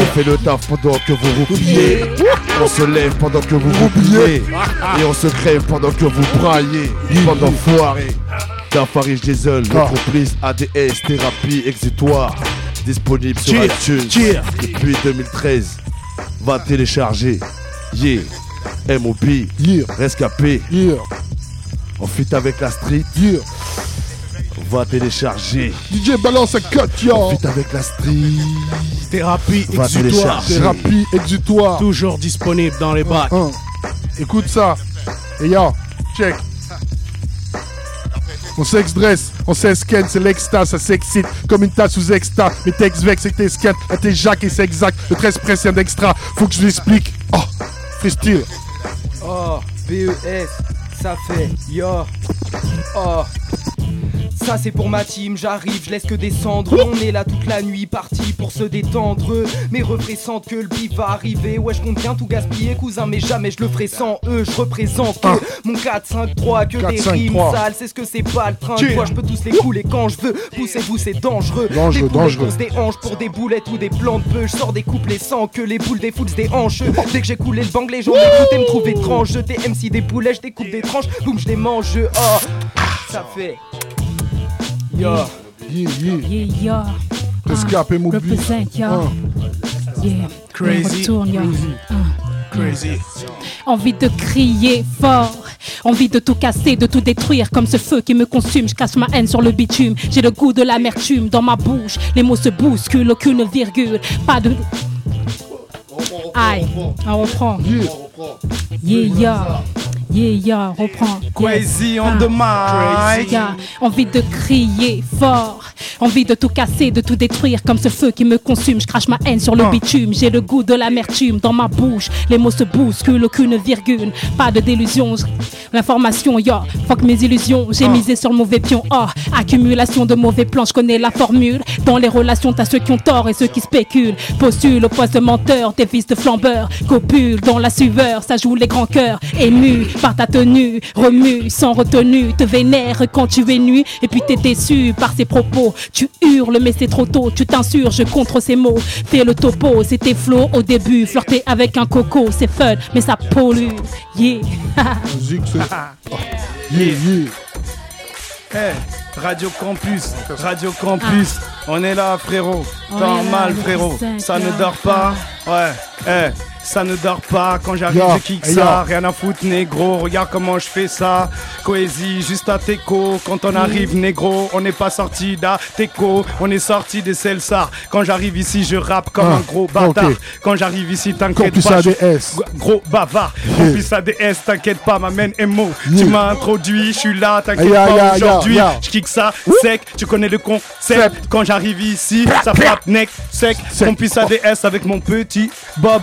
Speaker 31: On fait le taf pendant que vous roupillez. On se lève pendant que vous roupillez. Et on se crève pendant que vous braillez. Pendant foiré. D'Afaris Jason, le complice ADS, thérapie exutoire. Disponible sur iTunes depuis 2013. Va télécharger. Yeah. MOB.
Speaker 33: Yeah.
Speaker 31: Rescapé.
Speaker 33: Yeah.
Speaker 31: On fit avec la street. Va télécharger.
Speaker 33: DJ balance un cut, yo.
Speaker 31: fit avec la street.
Speaker 32: Thérapie
Speaker 31: Va
Speaker 32: exutoire.
Speaker 31: télécharger.
Speaker 33: Thérapie exutoire.
Speaker 32: Toujours disponible dans les bacs.
Speaker 33: Un. Écoute ça. Et yo, check. On s'ex-dresse, on s'escan, c'est l'extase, ça s'excite comme une tasse sous extra. Mes textes vex et tes scans, là t'es Jacques et c'est exact. Le 13 presse un d'extra, faut que je l'explique. Oh, freestyle.
Speaker 35: Oh, BES, ça fait yo. Oh. Ça c'est pour ma team, j'arrive, je laisse que descendre. On est là toute la nuit, parti pour se détendre. Mes refrains sentent que le bif va arriver. Ouais, je compte bien tout gaspiller, cousin, mais jamais je le ferai sans eux. Je représente mon 4, 5, 3, que
Speaker 33: 4,
Speaker 35: des
Speaker 33: 5,
Speaker 35: rimes
Speaker 33: 3.
Speaker 35: sales. C'est ce que c'est pas le train.
Speaker 33: Yeah.
Speaker 35: Je peux tous les couler quand je veux. Poussez-vous, c'est dangereux.
Speaker 33: Dangereux,
Speaker 35: des
Speaker 33: dangereux.
Speaker 35: se déhanche pour des boulettes ou des plans de peu. Je sors des couplets sans que les boules des foules se déhanchent. Dès que j'ai coulé le bang, les gens m'écoutaient, me trouvaient étrange. Je MC des poulets, je découpe des tranches. Boum, je les mange. Oh, ça fait. Yo.
Speaker 33: Yeah, yeah.
Speaker 24: Yeah, yeah.
Speaker 33: Escape et mobile.
Speaker 24: Represent.
Speaker 33: Ah.
Speaker 24: Yeah.
Speaker 33: Crazy,
Speaker 24: retourne, yo.
Speaker 33: crazy. Crazy.
Speaker 24: Envie de crier fort, envie de tout casser, de tout détruire comme ce feu qui me consume. Je cache ma haine sur le bitume, j'ai le goût de l'amertume dans ma bouche. Les mots se bousculent, aucune virgule, pas de. Aïe, on reprend. Yeah, yeah. Yeah, yeah, reprend.
Speaker 30: Crazy on
Speaker 24: Ah.
Speaker 30: the mic.
Speaker 24: Yeah. Envie de crier fort, envie de tout casser, de tout détruire comme ce feu qui me consume. Je crache ma haine sur le
Speaker 30: Ah.
Speaker 24: bitume, j'ai le goût de l'amertume dans ma bouche. Les mots se bousculent, aucune virgule, pas de délusion. L'information, yo, fuck mes illusions. J'ai
Speaker 30: Ah.
Speaker 24: misé sur le mauvais pion, oh, accumulation de mauvais plans, je connais la formule. Dans les relations, t'as ceux qui ont tort et ceux qui spéculent. Postule au poste de menteur, tes fils de flambeurs. Copule dans la sueur, ça joue les grands cœurs. Ému par ta tenue, remue sans retenue. Te vénère quand tu es nu et puis t'es déçu par ses propos. Tu hurles, mais c'est trop tôt, tu t'insurges contre ces mots. Fais le topo, c'était flow au début. Flirter avec un coco, c'est fun, mais ça pollue. Yeah. <laughs>
Speaker 33: Musique. Oh. Yeah, yeah.
Speaker 30: Eh, Radio Campus, Radio Campus, on est là frérot, normal frérot,
Speaker 24: 5
Speaker 30: ça ne dort pas, ouais, eh, ça ne dort pas, quand j'arrive je kick ça, rien à foutre négro, regarde comment je fais ça, Coésie juste à Teco, quand on arrive négro, on n'est pas sorti d'Ateco, on est sorti des Celsar, quand j'arrive ici je rappe comme
Speaker 33: Ah,
Speaker 30: un gros bâtard, quand j'arrive ici t'inquiète pas,
Speaker 33: ADS.
Speaker 30: gros bavard, Campus ADS, t'inquiète pas, m'amène MO, tu m'as introduit, je suis là, t'inquiète pas aujourd'hui, je kick ça sec, tu connais le concept. Quand j'arrive ici, ça frappe neck sec. Puisse ADS avec mon petit Bob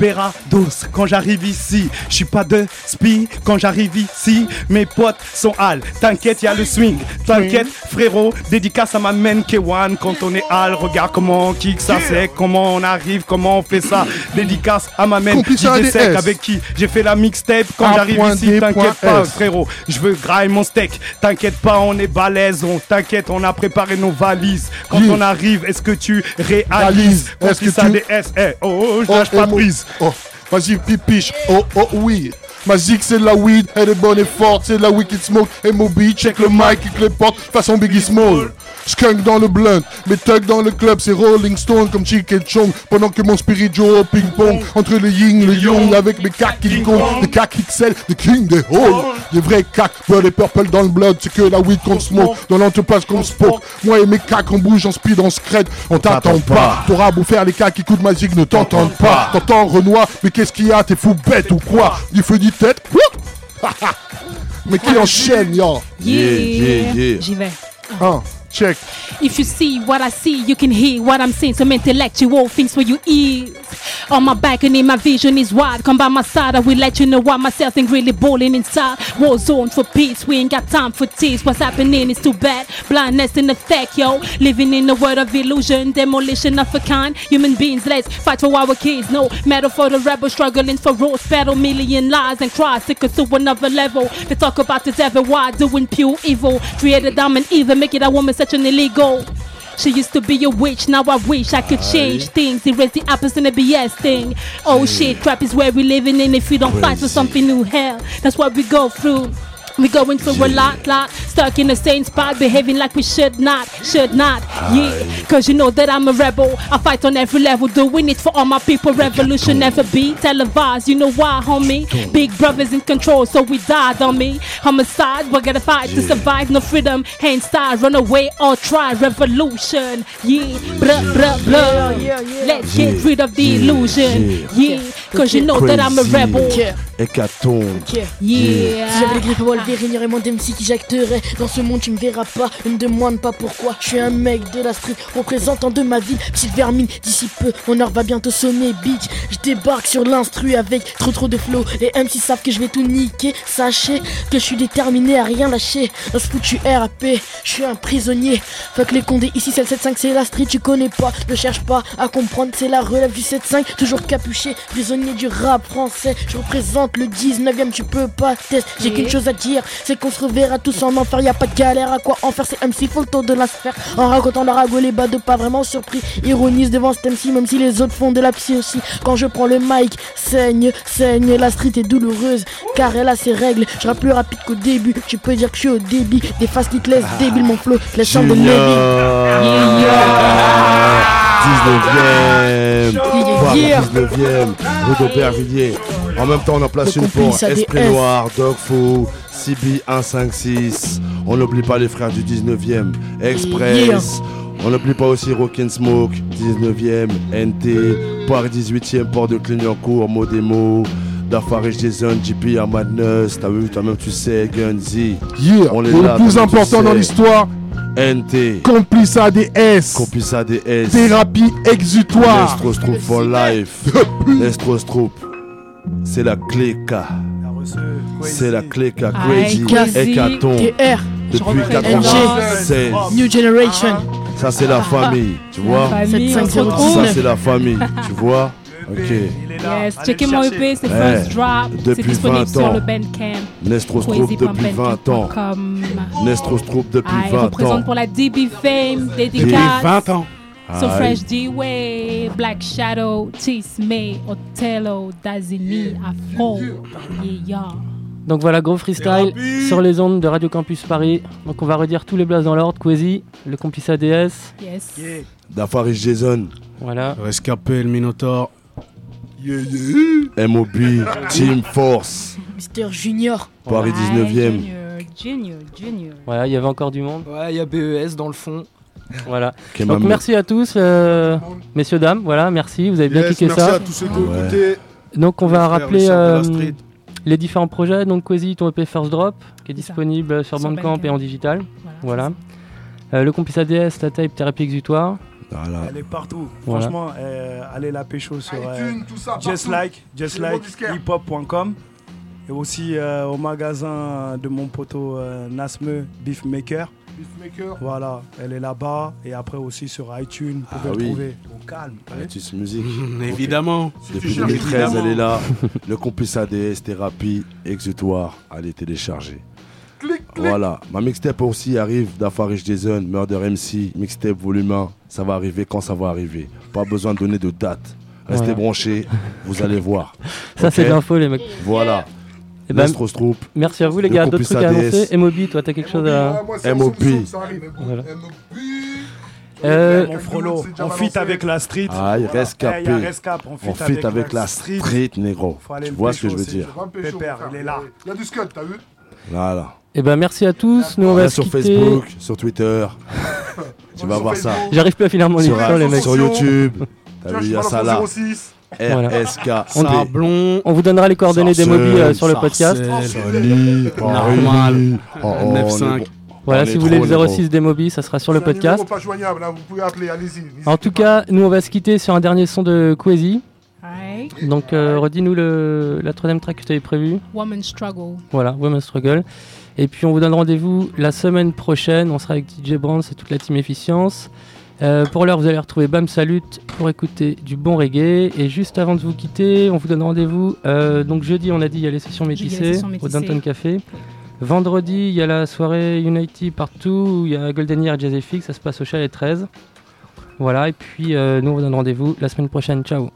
Speaker 30: Desperados. Quand j'arrive ici, je suis pas de spi. Quand j'arrive ici, mes potes sont hal. T'inquiète, y a le swing. T'inquiète, frérot. Dédicace à ma main K1 quand on est hal. Regarde comment on kick ça sec, comment on arrive, comment on fait ça. Dédicace à ma main DJ sec avec qui j'ai fait la mixtape. Quand j'arrive ici, t'inquiète pas, frérot. Je veux grailler mon steak. T'inquiète pas, on est balèze. On t'inquiète, on a préparé nos valises. Quand on arrive, est-ce que tu réalises?
Speaker 33: Réalise. Est-ce que
Speaker 30: ça des S Eh, oh, oh, je
Speaker 33: Oh,
Speaker 30: lâche pas
Speaker 33: oh,
Speaker 30: prise.
Speaker 33: Oh, vas-y, pipiche. Oh, oh, oui. Ma zig, c'est de la weed, elle est bonne et forte, c'est de la wicked smoke. MOB, check le mic, kick les portes, façon Biggie Small. Skunk dans le blunt, mes thugs dans le club, c'est Rolling Stone comme Chick et Chong. Pendant que mon spirit joue au ping-pong, entre le yin, le yang, avec mes cacs King Kong, des cacs XL, des king des halls. Des vrais cacs, blood et purple dans le blood, c'est que la weed qu'on smoke, dans l'entreprise qu'on spoke. Moi et mes cacs, on bouge, on speed, on scred, on t'attend pas. T'auras beau faire les cacs qui écoutent ma zig, ne t'entendent pas. T'entends Renoir, mais qu'est-ce qu'il y a, t'es fou bête ou quoi? Du feu du tête Mais qui enchaîne, yo?
Speaker 24: Yeah. J'y vais.
Speaker 33: Hein, check.
Speaker 24: If you see what I see, you can hear what I'm saying. Some intellectual things for your ears. On my back and in my vision is wide. Come by my side, I will let you know why myself ain't really boiling inside. War zone for peace, we ain't got time for tears. What's happening is too bad. Blindness in effect, yo. Living in a world of illusion, demolition of a kind. Human beings, let's fight for our kids. No matter for the rebel struggling for roads, battle million lies and cries. Take us to another level. They talk about the devil, why doing pure evil. Created them and evil, make it a woman such an illegal. She used to be a witch, now I wish I could change things. Erase the opposite and the BS thing. Oh shit, crap is where we living in. If we don't fight for something new, hell, that's what we go through. We going through a lot, lot, stuck in the same spot, behaving like we should not, should not, yeah. Cause you know that I'm a rebel. I fight on every level, doing it for all my people. Revolution never be televised. You know why, homie? Big brothers in control, so we died on me. Homicide, we're gonna fight to survive. No freedom, hands side, run away or try. Revolution, yeah. Bruh, bruh, bruh. Let's get rid of the illusion, yeah.
Speaker 23: Cause you know that I'm a rebel.
Speaker 31: Hécatombe.
Speaker 34: Yeah.
Speaker 23: Yeah.
Speaker 34: Si j'avais les griffes à Wolverine, y'aurait moins d'MC qui jacterait. Dans ce monde, tu me verras pas. Ne me demande pas pourquoi. Je suis un mec de la street, représentant de ma ville. Petite vermine, d'ici peu, mon heure va bientôt sonner, bitch. Je débarque sur l'instru avec trop trop de flow. Les MC savent que je vais tout niquer. Sachez que je suis déterminé à rien lâcher. Dans ce foutu RAP, je suis un prisonnier. Fuck les condés, ici c'est le 7-5, c'est la street, tu connais pas. Ne cherche pas à comprendre, c'est la relève du 7-5. Toujours capuché, prisonnier du rap français. Je représente le 19ème, tu peux pas tester. J'ai qu'une chose à dire, c'est qu'on se reverra tous en enfer. Y a pas de galère à quoi en faire, c'est MC, faut le tour de la sphère. En racontant leur ragot, les de pas vraiment surpris. Ironise devant cet MC, même si les autres font de la psy aussi. Quand je prends le mic, saigne, saigne, la street est douloureuse. Car elle a ses règles, je rappe plus rapide qu'au début. Tu peux dire que je suis au débit. Des faces qui te laissent débile, mon flow, laisse chambre de. Navy.
Speaker 31: 19ème, voire 19ème, rue d'Aubervilliers. En même temps, on en place
Speaker 34: Le
Speaker 31: une pour. Esprit Noir, Dog Foo, CB 156. On n'oublie pas les frères du 19ème, Express. On n'oublie pas aussi Rockin' Smoke, 19ème, NT, Paris 18ème, Port de Clignancourt, Modemo. Dafarish Jason, JP à Madness, t'as vu, toi-même tu sais, Gunzy.
Speaker 33: Yeah.
Speaker 31: On est
Speaker 33: le
Speaker 31: là,
Speaker 33: plus important dans l'histoire,
Speaker 31: NT.
Speaker 33: Complice ADS.
Speaker 31: Complice ADS.
Speaker 33: Thérapie exutoire.
Speaker 31: Nestrostrup for life. Nestrostrup. C'est la clé K. C'est la clé K. Crazy. Hécatombe.
Speaker 34: TR.
Speaker 31: Depuis
Speaker 34: NG.
Speaker 31: 96.
Speaker 34: New Generation.
Speaker 31: Ça, c'est la famille. Tu vois Ça, c'est la famille. Tu vois Ok.
Speaker 23: Yes, checkez mon EP, c'est
Speaker 31: Eh,
Speaker 23: First Drop. C'est disponible
Speaker 31: 20
Speaker 23: sur
Speaker 31: ans.
Speaker 23: le Bandcamp.
Speaker 31: Nestrostrup depuis 20 ans. Nestrostrup depuis
Speaker 23: Ah, il
Speaker 31: 20
Speaker 23: représente
Speaker 31: ans.
Speaker 23: pour la DB Fame, dédicace.
Speaker 31: Depuis 20 ans.
Speaker 23: So
Speaker 31: Aïe.
Speaker 23: Fresh D-Way, Black Shadow, Cheese May, Othello, Dazini, Afro. Yeah, yeah.
Speaker 7: Donc voilà, gros freestyle sur les ondes de Radio Campus Paris. Donc on va redire tous les blasts dans l'ordre. Quasi, le complice ADS.
Speaker 23: Yes.
Speaker 31: Dafarish Jason.
Speaker 7: Voilà.
Speaker 32: Rescapé, le Minotaur.
Speaker 31: MOB, Team Force.
Speaker 34: Mister Junior.
Speaker 31: Paris 19ème.
Speaker 23: Junior, Junior.
Speaker 7: Voilà, il y avait encore du monde.
Speaker 35: Ouais, il y a BES dans le fond.
Speaker 7: Voilà. Donc merci à tous, euh, messieurs, dames. Voilà, merci. Vous avez bien
Speaker 33: Yes,
Speaker 7: kické
Speaker 33: merci
Speaker 7: ça.
Speaker 33: à tous ceux qui ont Ouais. écouté.
Speaker 7: Donc on va rappeler
Speaker 33: la
Speaker 7: euh, les différents projets. Donc Quasi, ton EP First Drop, qui est disponible sur
Speaker 23: Sur
Speaker 7: Bandcamp et en digital. Voilà. Euh, le complice ADS, ta tape Thérapie Exutoire.
Speaker 31: Voilà.
Speaker 36: Elle est partout.
Speaker 7: Voilà.
Speaker 36: Franchement, euh, allez la pécho sur euh,
Speaker 33: iTunes, tout ça,
Speaker 36: just like, just like hiphop.com et aussi euh, au magasin de mon poteau euh, Nasme Beefmaker.
Speaker 33: Beefmaker.
Speaker 36: Voilà, elle est là-bas et après aussi sur iTunes, vous
Speaker 31: Ah
Speaker 36: pouvez
Speaker 31: oui.
Speaker 36: le trouver au calme.
Speaker 31: Atus Music. <laughs>
Speaker 32: Évidemment.
Speaker 31: Depuis
Speaker 32: cherches
Speaker 31: 2013,
Speaker 32: évidemment.
Speaker 31: elle est là. Le complice ADS, thérapie, exutoire, allez télécharger. Voilà, ma mixtape aussi arrive d'Afarish Jason, Murder MC, mixtape volume 1. Ça va arriver quand ça va arriver. Pas besoin de donner de date. Restez
Speaker 7: Voilà.
Speaker 31: branchés, vous <laughs> allez voir.
Speaker 7: Ça, c'est l'info, les mecs.
Speaker 31: Voilà.
Speaker 7: Eh ben, merci à vous, les
Speaker 31: Le
Speaker 7: gars. D'autres trucs à annoncer Moby, toi, t'as quelque chose à.
Speaker 31: MOB.
Speaker 7: Voilà. Euh,
Speaker 36: Mon frollo, on fit avec la street.
Speaker 31: Aïe,
Speaker 36: Eh, y a
Speaker 31: rescapé.
Speaker 36: Rescap, on fit
Speaker 31: On fit avec la
Speaker 36: street.
Speaker 31: street, négro. Tu vois ce que je veux dire
Speaker 36: Pépère, il est là.
Speaker 33: Il y a du scud, t'as vu?
Speaker 31: Voilà.
Speaker 7: Eh ben merci à tous. Nous on va
Speaker 31: sur
Speaker 7: quitter.
Speaker 31: Facebook, sur Twitter. <laughs> tu vas voir ça.
Speaker 7: J'arrive plus à finir mon
Speaker 31: Sur-
Speaker 7: émission, les mecs.
Speaker 31: Sur YouTube. T'as vu, il y a ça là.
Speaker 33: au 06.
Speaker 31: RSK.
Speaker 7: On, on vous donnera les coordonnées des mobiles euh, sur le podcast.
Speaker 32: Normal.
Speaker 31: Oh, oh, on est
Speaker 32: 9-5.
Speaker 31: bon.
Speaker 7: Voilà,
Speaker 31: On
Speaker 7: si vous voulez le
Speaker 31: on est
Speaker 7: 06 des mobiles, ça sera sur le podcast.
Speaker 33: pas joignable, là, vous pouvez appeler, allez-y.
Speaker 7: En tout cas, nous on va se quitter sur un dernier son de Quasi.
Speaker 23: Alright.
Speaker 7: Donc euh, redis-nous la troisième track que tu avais prévue.
Speaker 23: Woman Struggle.
Speaker 7: Voilà, Women's Struggle. Et puis on vous donne rendez-vous la semaine prochaine. On sera avec DJ Brands et toute la team Efficience. Euh, pour l'heure, vous allez retrouver Bam Salut pour écouter du bon reggae. Et juste avant de vous quitter, on vous donne rendez-vous. euh, donc jeudi, on a dit, il y a les sessions métissées au. Downtown Café. Vendredi, il y a la soirée Unity partout. où Il y a Golden Year et Jazz FX. Ça se passe au Chalet 13. Voilà, et puis euh, nous on vous donne rendez-vous la semaine prochaine. Ciao.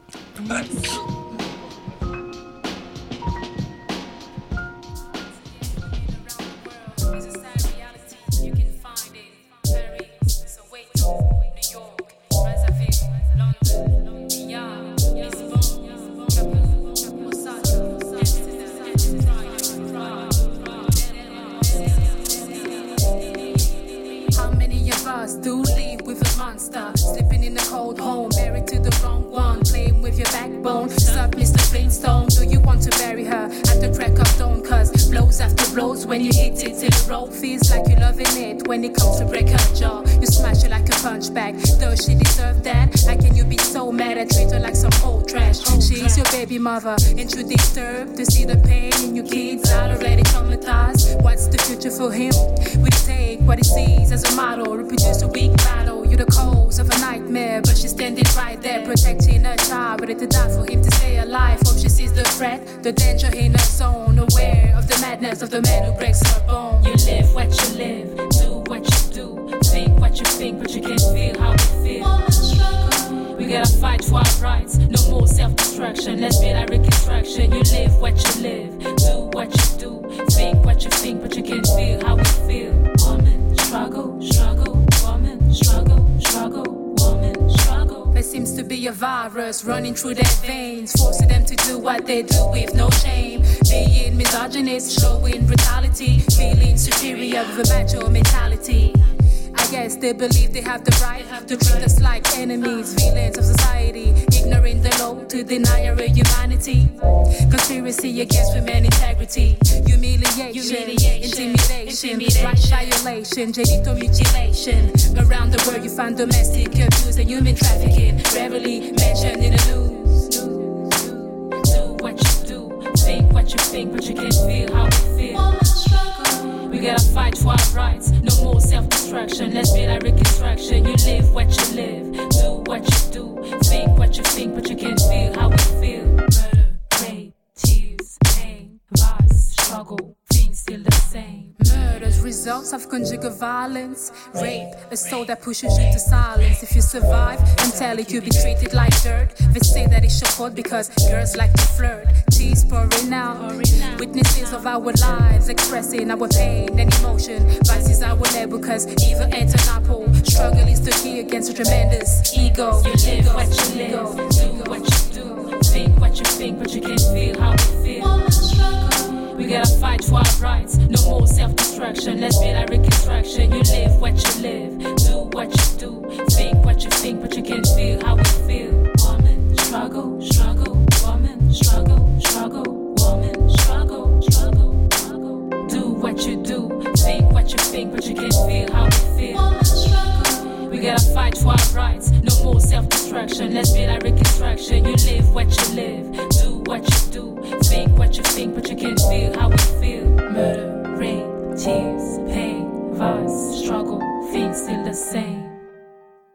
Speaker 28: bone. Stop, Mr. Flintstone. Do you want to bury her at the crack of dawn? Cause blows after
Speaker 24: blows when you hit it till the road feels like you're loving it. When it comes to break her jaw, you smash her like a punchback. Does she deserve that? How can you be so mad? I treat her like some old trash. She's your baby mother, and you disturb to see the pain in your kids that already traumatized. What's the future for him? We take what he sees as a model, reproduce a weak battle. You're the cause of a nightmare, but she's standing right there, protecting her child, ready to die for him to stay alive. Hope she sees the threat, the danger in her zone, aware of the madness of the man who breaks her bone. You live what you live, do what you do, think what you think, but you can't feel how we feel. We gotta fight for our rights, no more self destruction. Let's build our reconstruction. You live what you live, do what you do, think what you think, but you can't feel how we feel. Woman, struggle, struggle, seems to be a virus running through their veins, forcing them to do what they do with no shame. Being misogynist, showing brutality, feeling superior with a macho mentality. Guess they believe they have the right to treat us like enemies, villains of society, ignoring the law to deny our humanity. Conspiracy against women integrity, humiliation, intimidation, right violation, genital mutilation. Around the world, you find domestic abuse and human trafficking, rarely mentioned in the news. Do what you do, think what you think, but you can't feel how we feel. We gotta fight for our rights, no more self destruction. Let's be our reconstruction. You live what you live, do what you do, think what you think, but you can't feel how we feel. Murder, rape, tears, pain, vice, struggle, things still the. Murders, results of conjugal violence, rape, a soul that pushes you to silence. If you survive, until it you'll be treated like dirt. They say that it's your fault because girls like to flirt. Tears pouring out, witnesses of our lives, expressing our pain and emotion. Vice is our label because evil ain't an apple. Struggle is the key against a tremendous ego. You live what you live, do what you do, think what you think, but you can't feel how we feel. We gotta fight for our rights, no more self destruction. Let's be our reconstruction. You live what you live, do what you do, think what you think, but you can't feel how we feel. Woman, struggle, struggle, woman, struggle, struggle, woman, struggle, struggle, struggle. Do what you do, think what you think, but you can't feel how we feel. Gotta fight for our rights, no more self destruction. Let's be like reconstruction. You live what you live, do what you do, think what you think, but you can't feel how we feel. Murder, rape, tears, pain, vice, struggle, things still the same.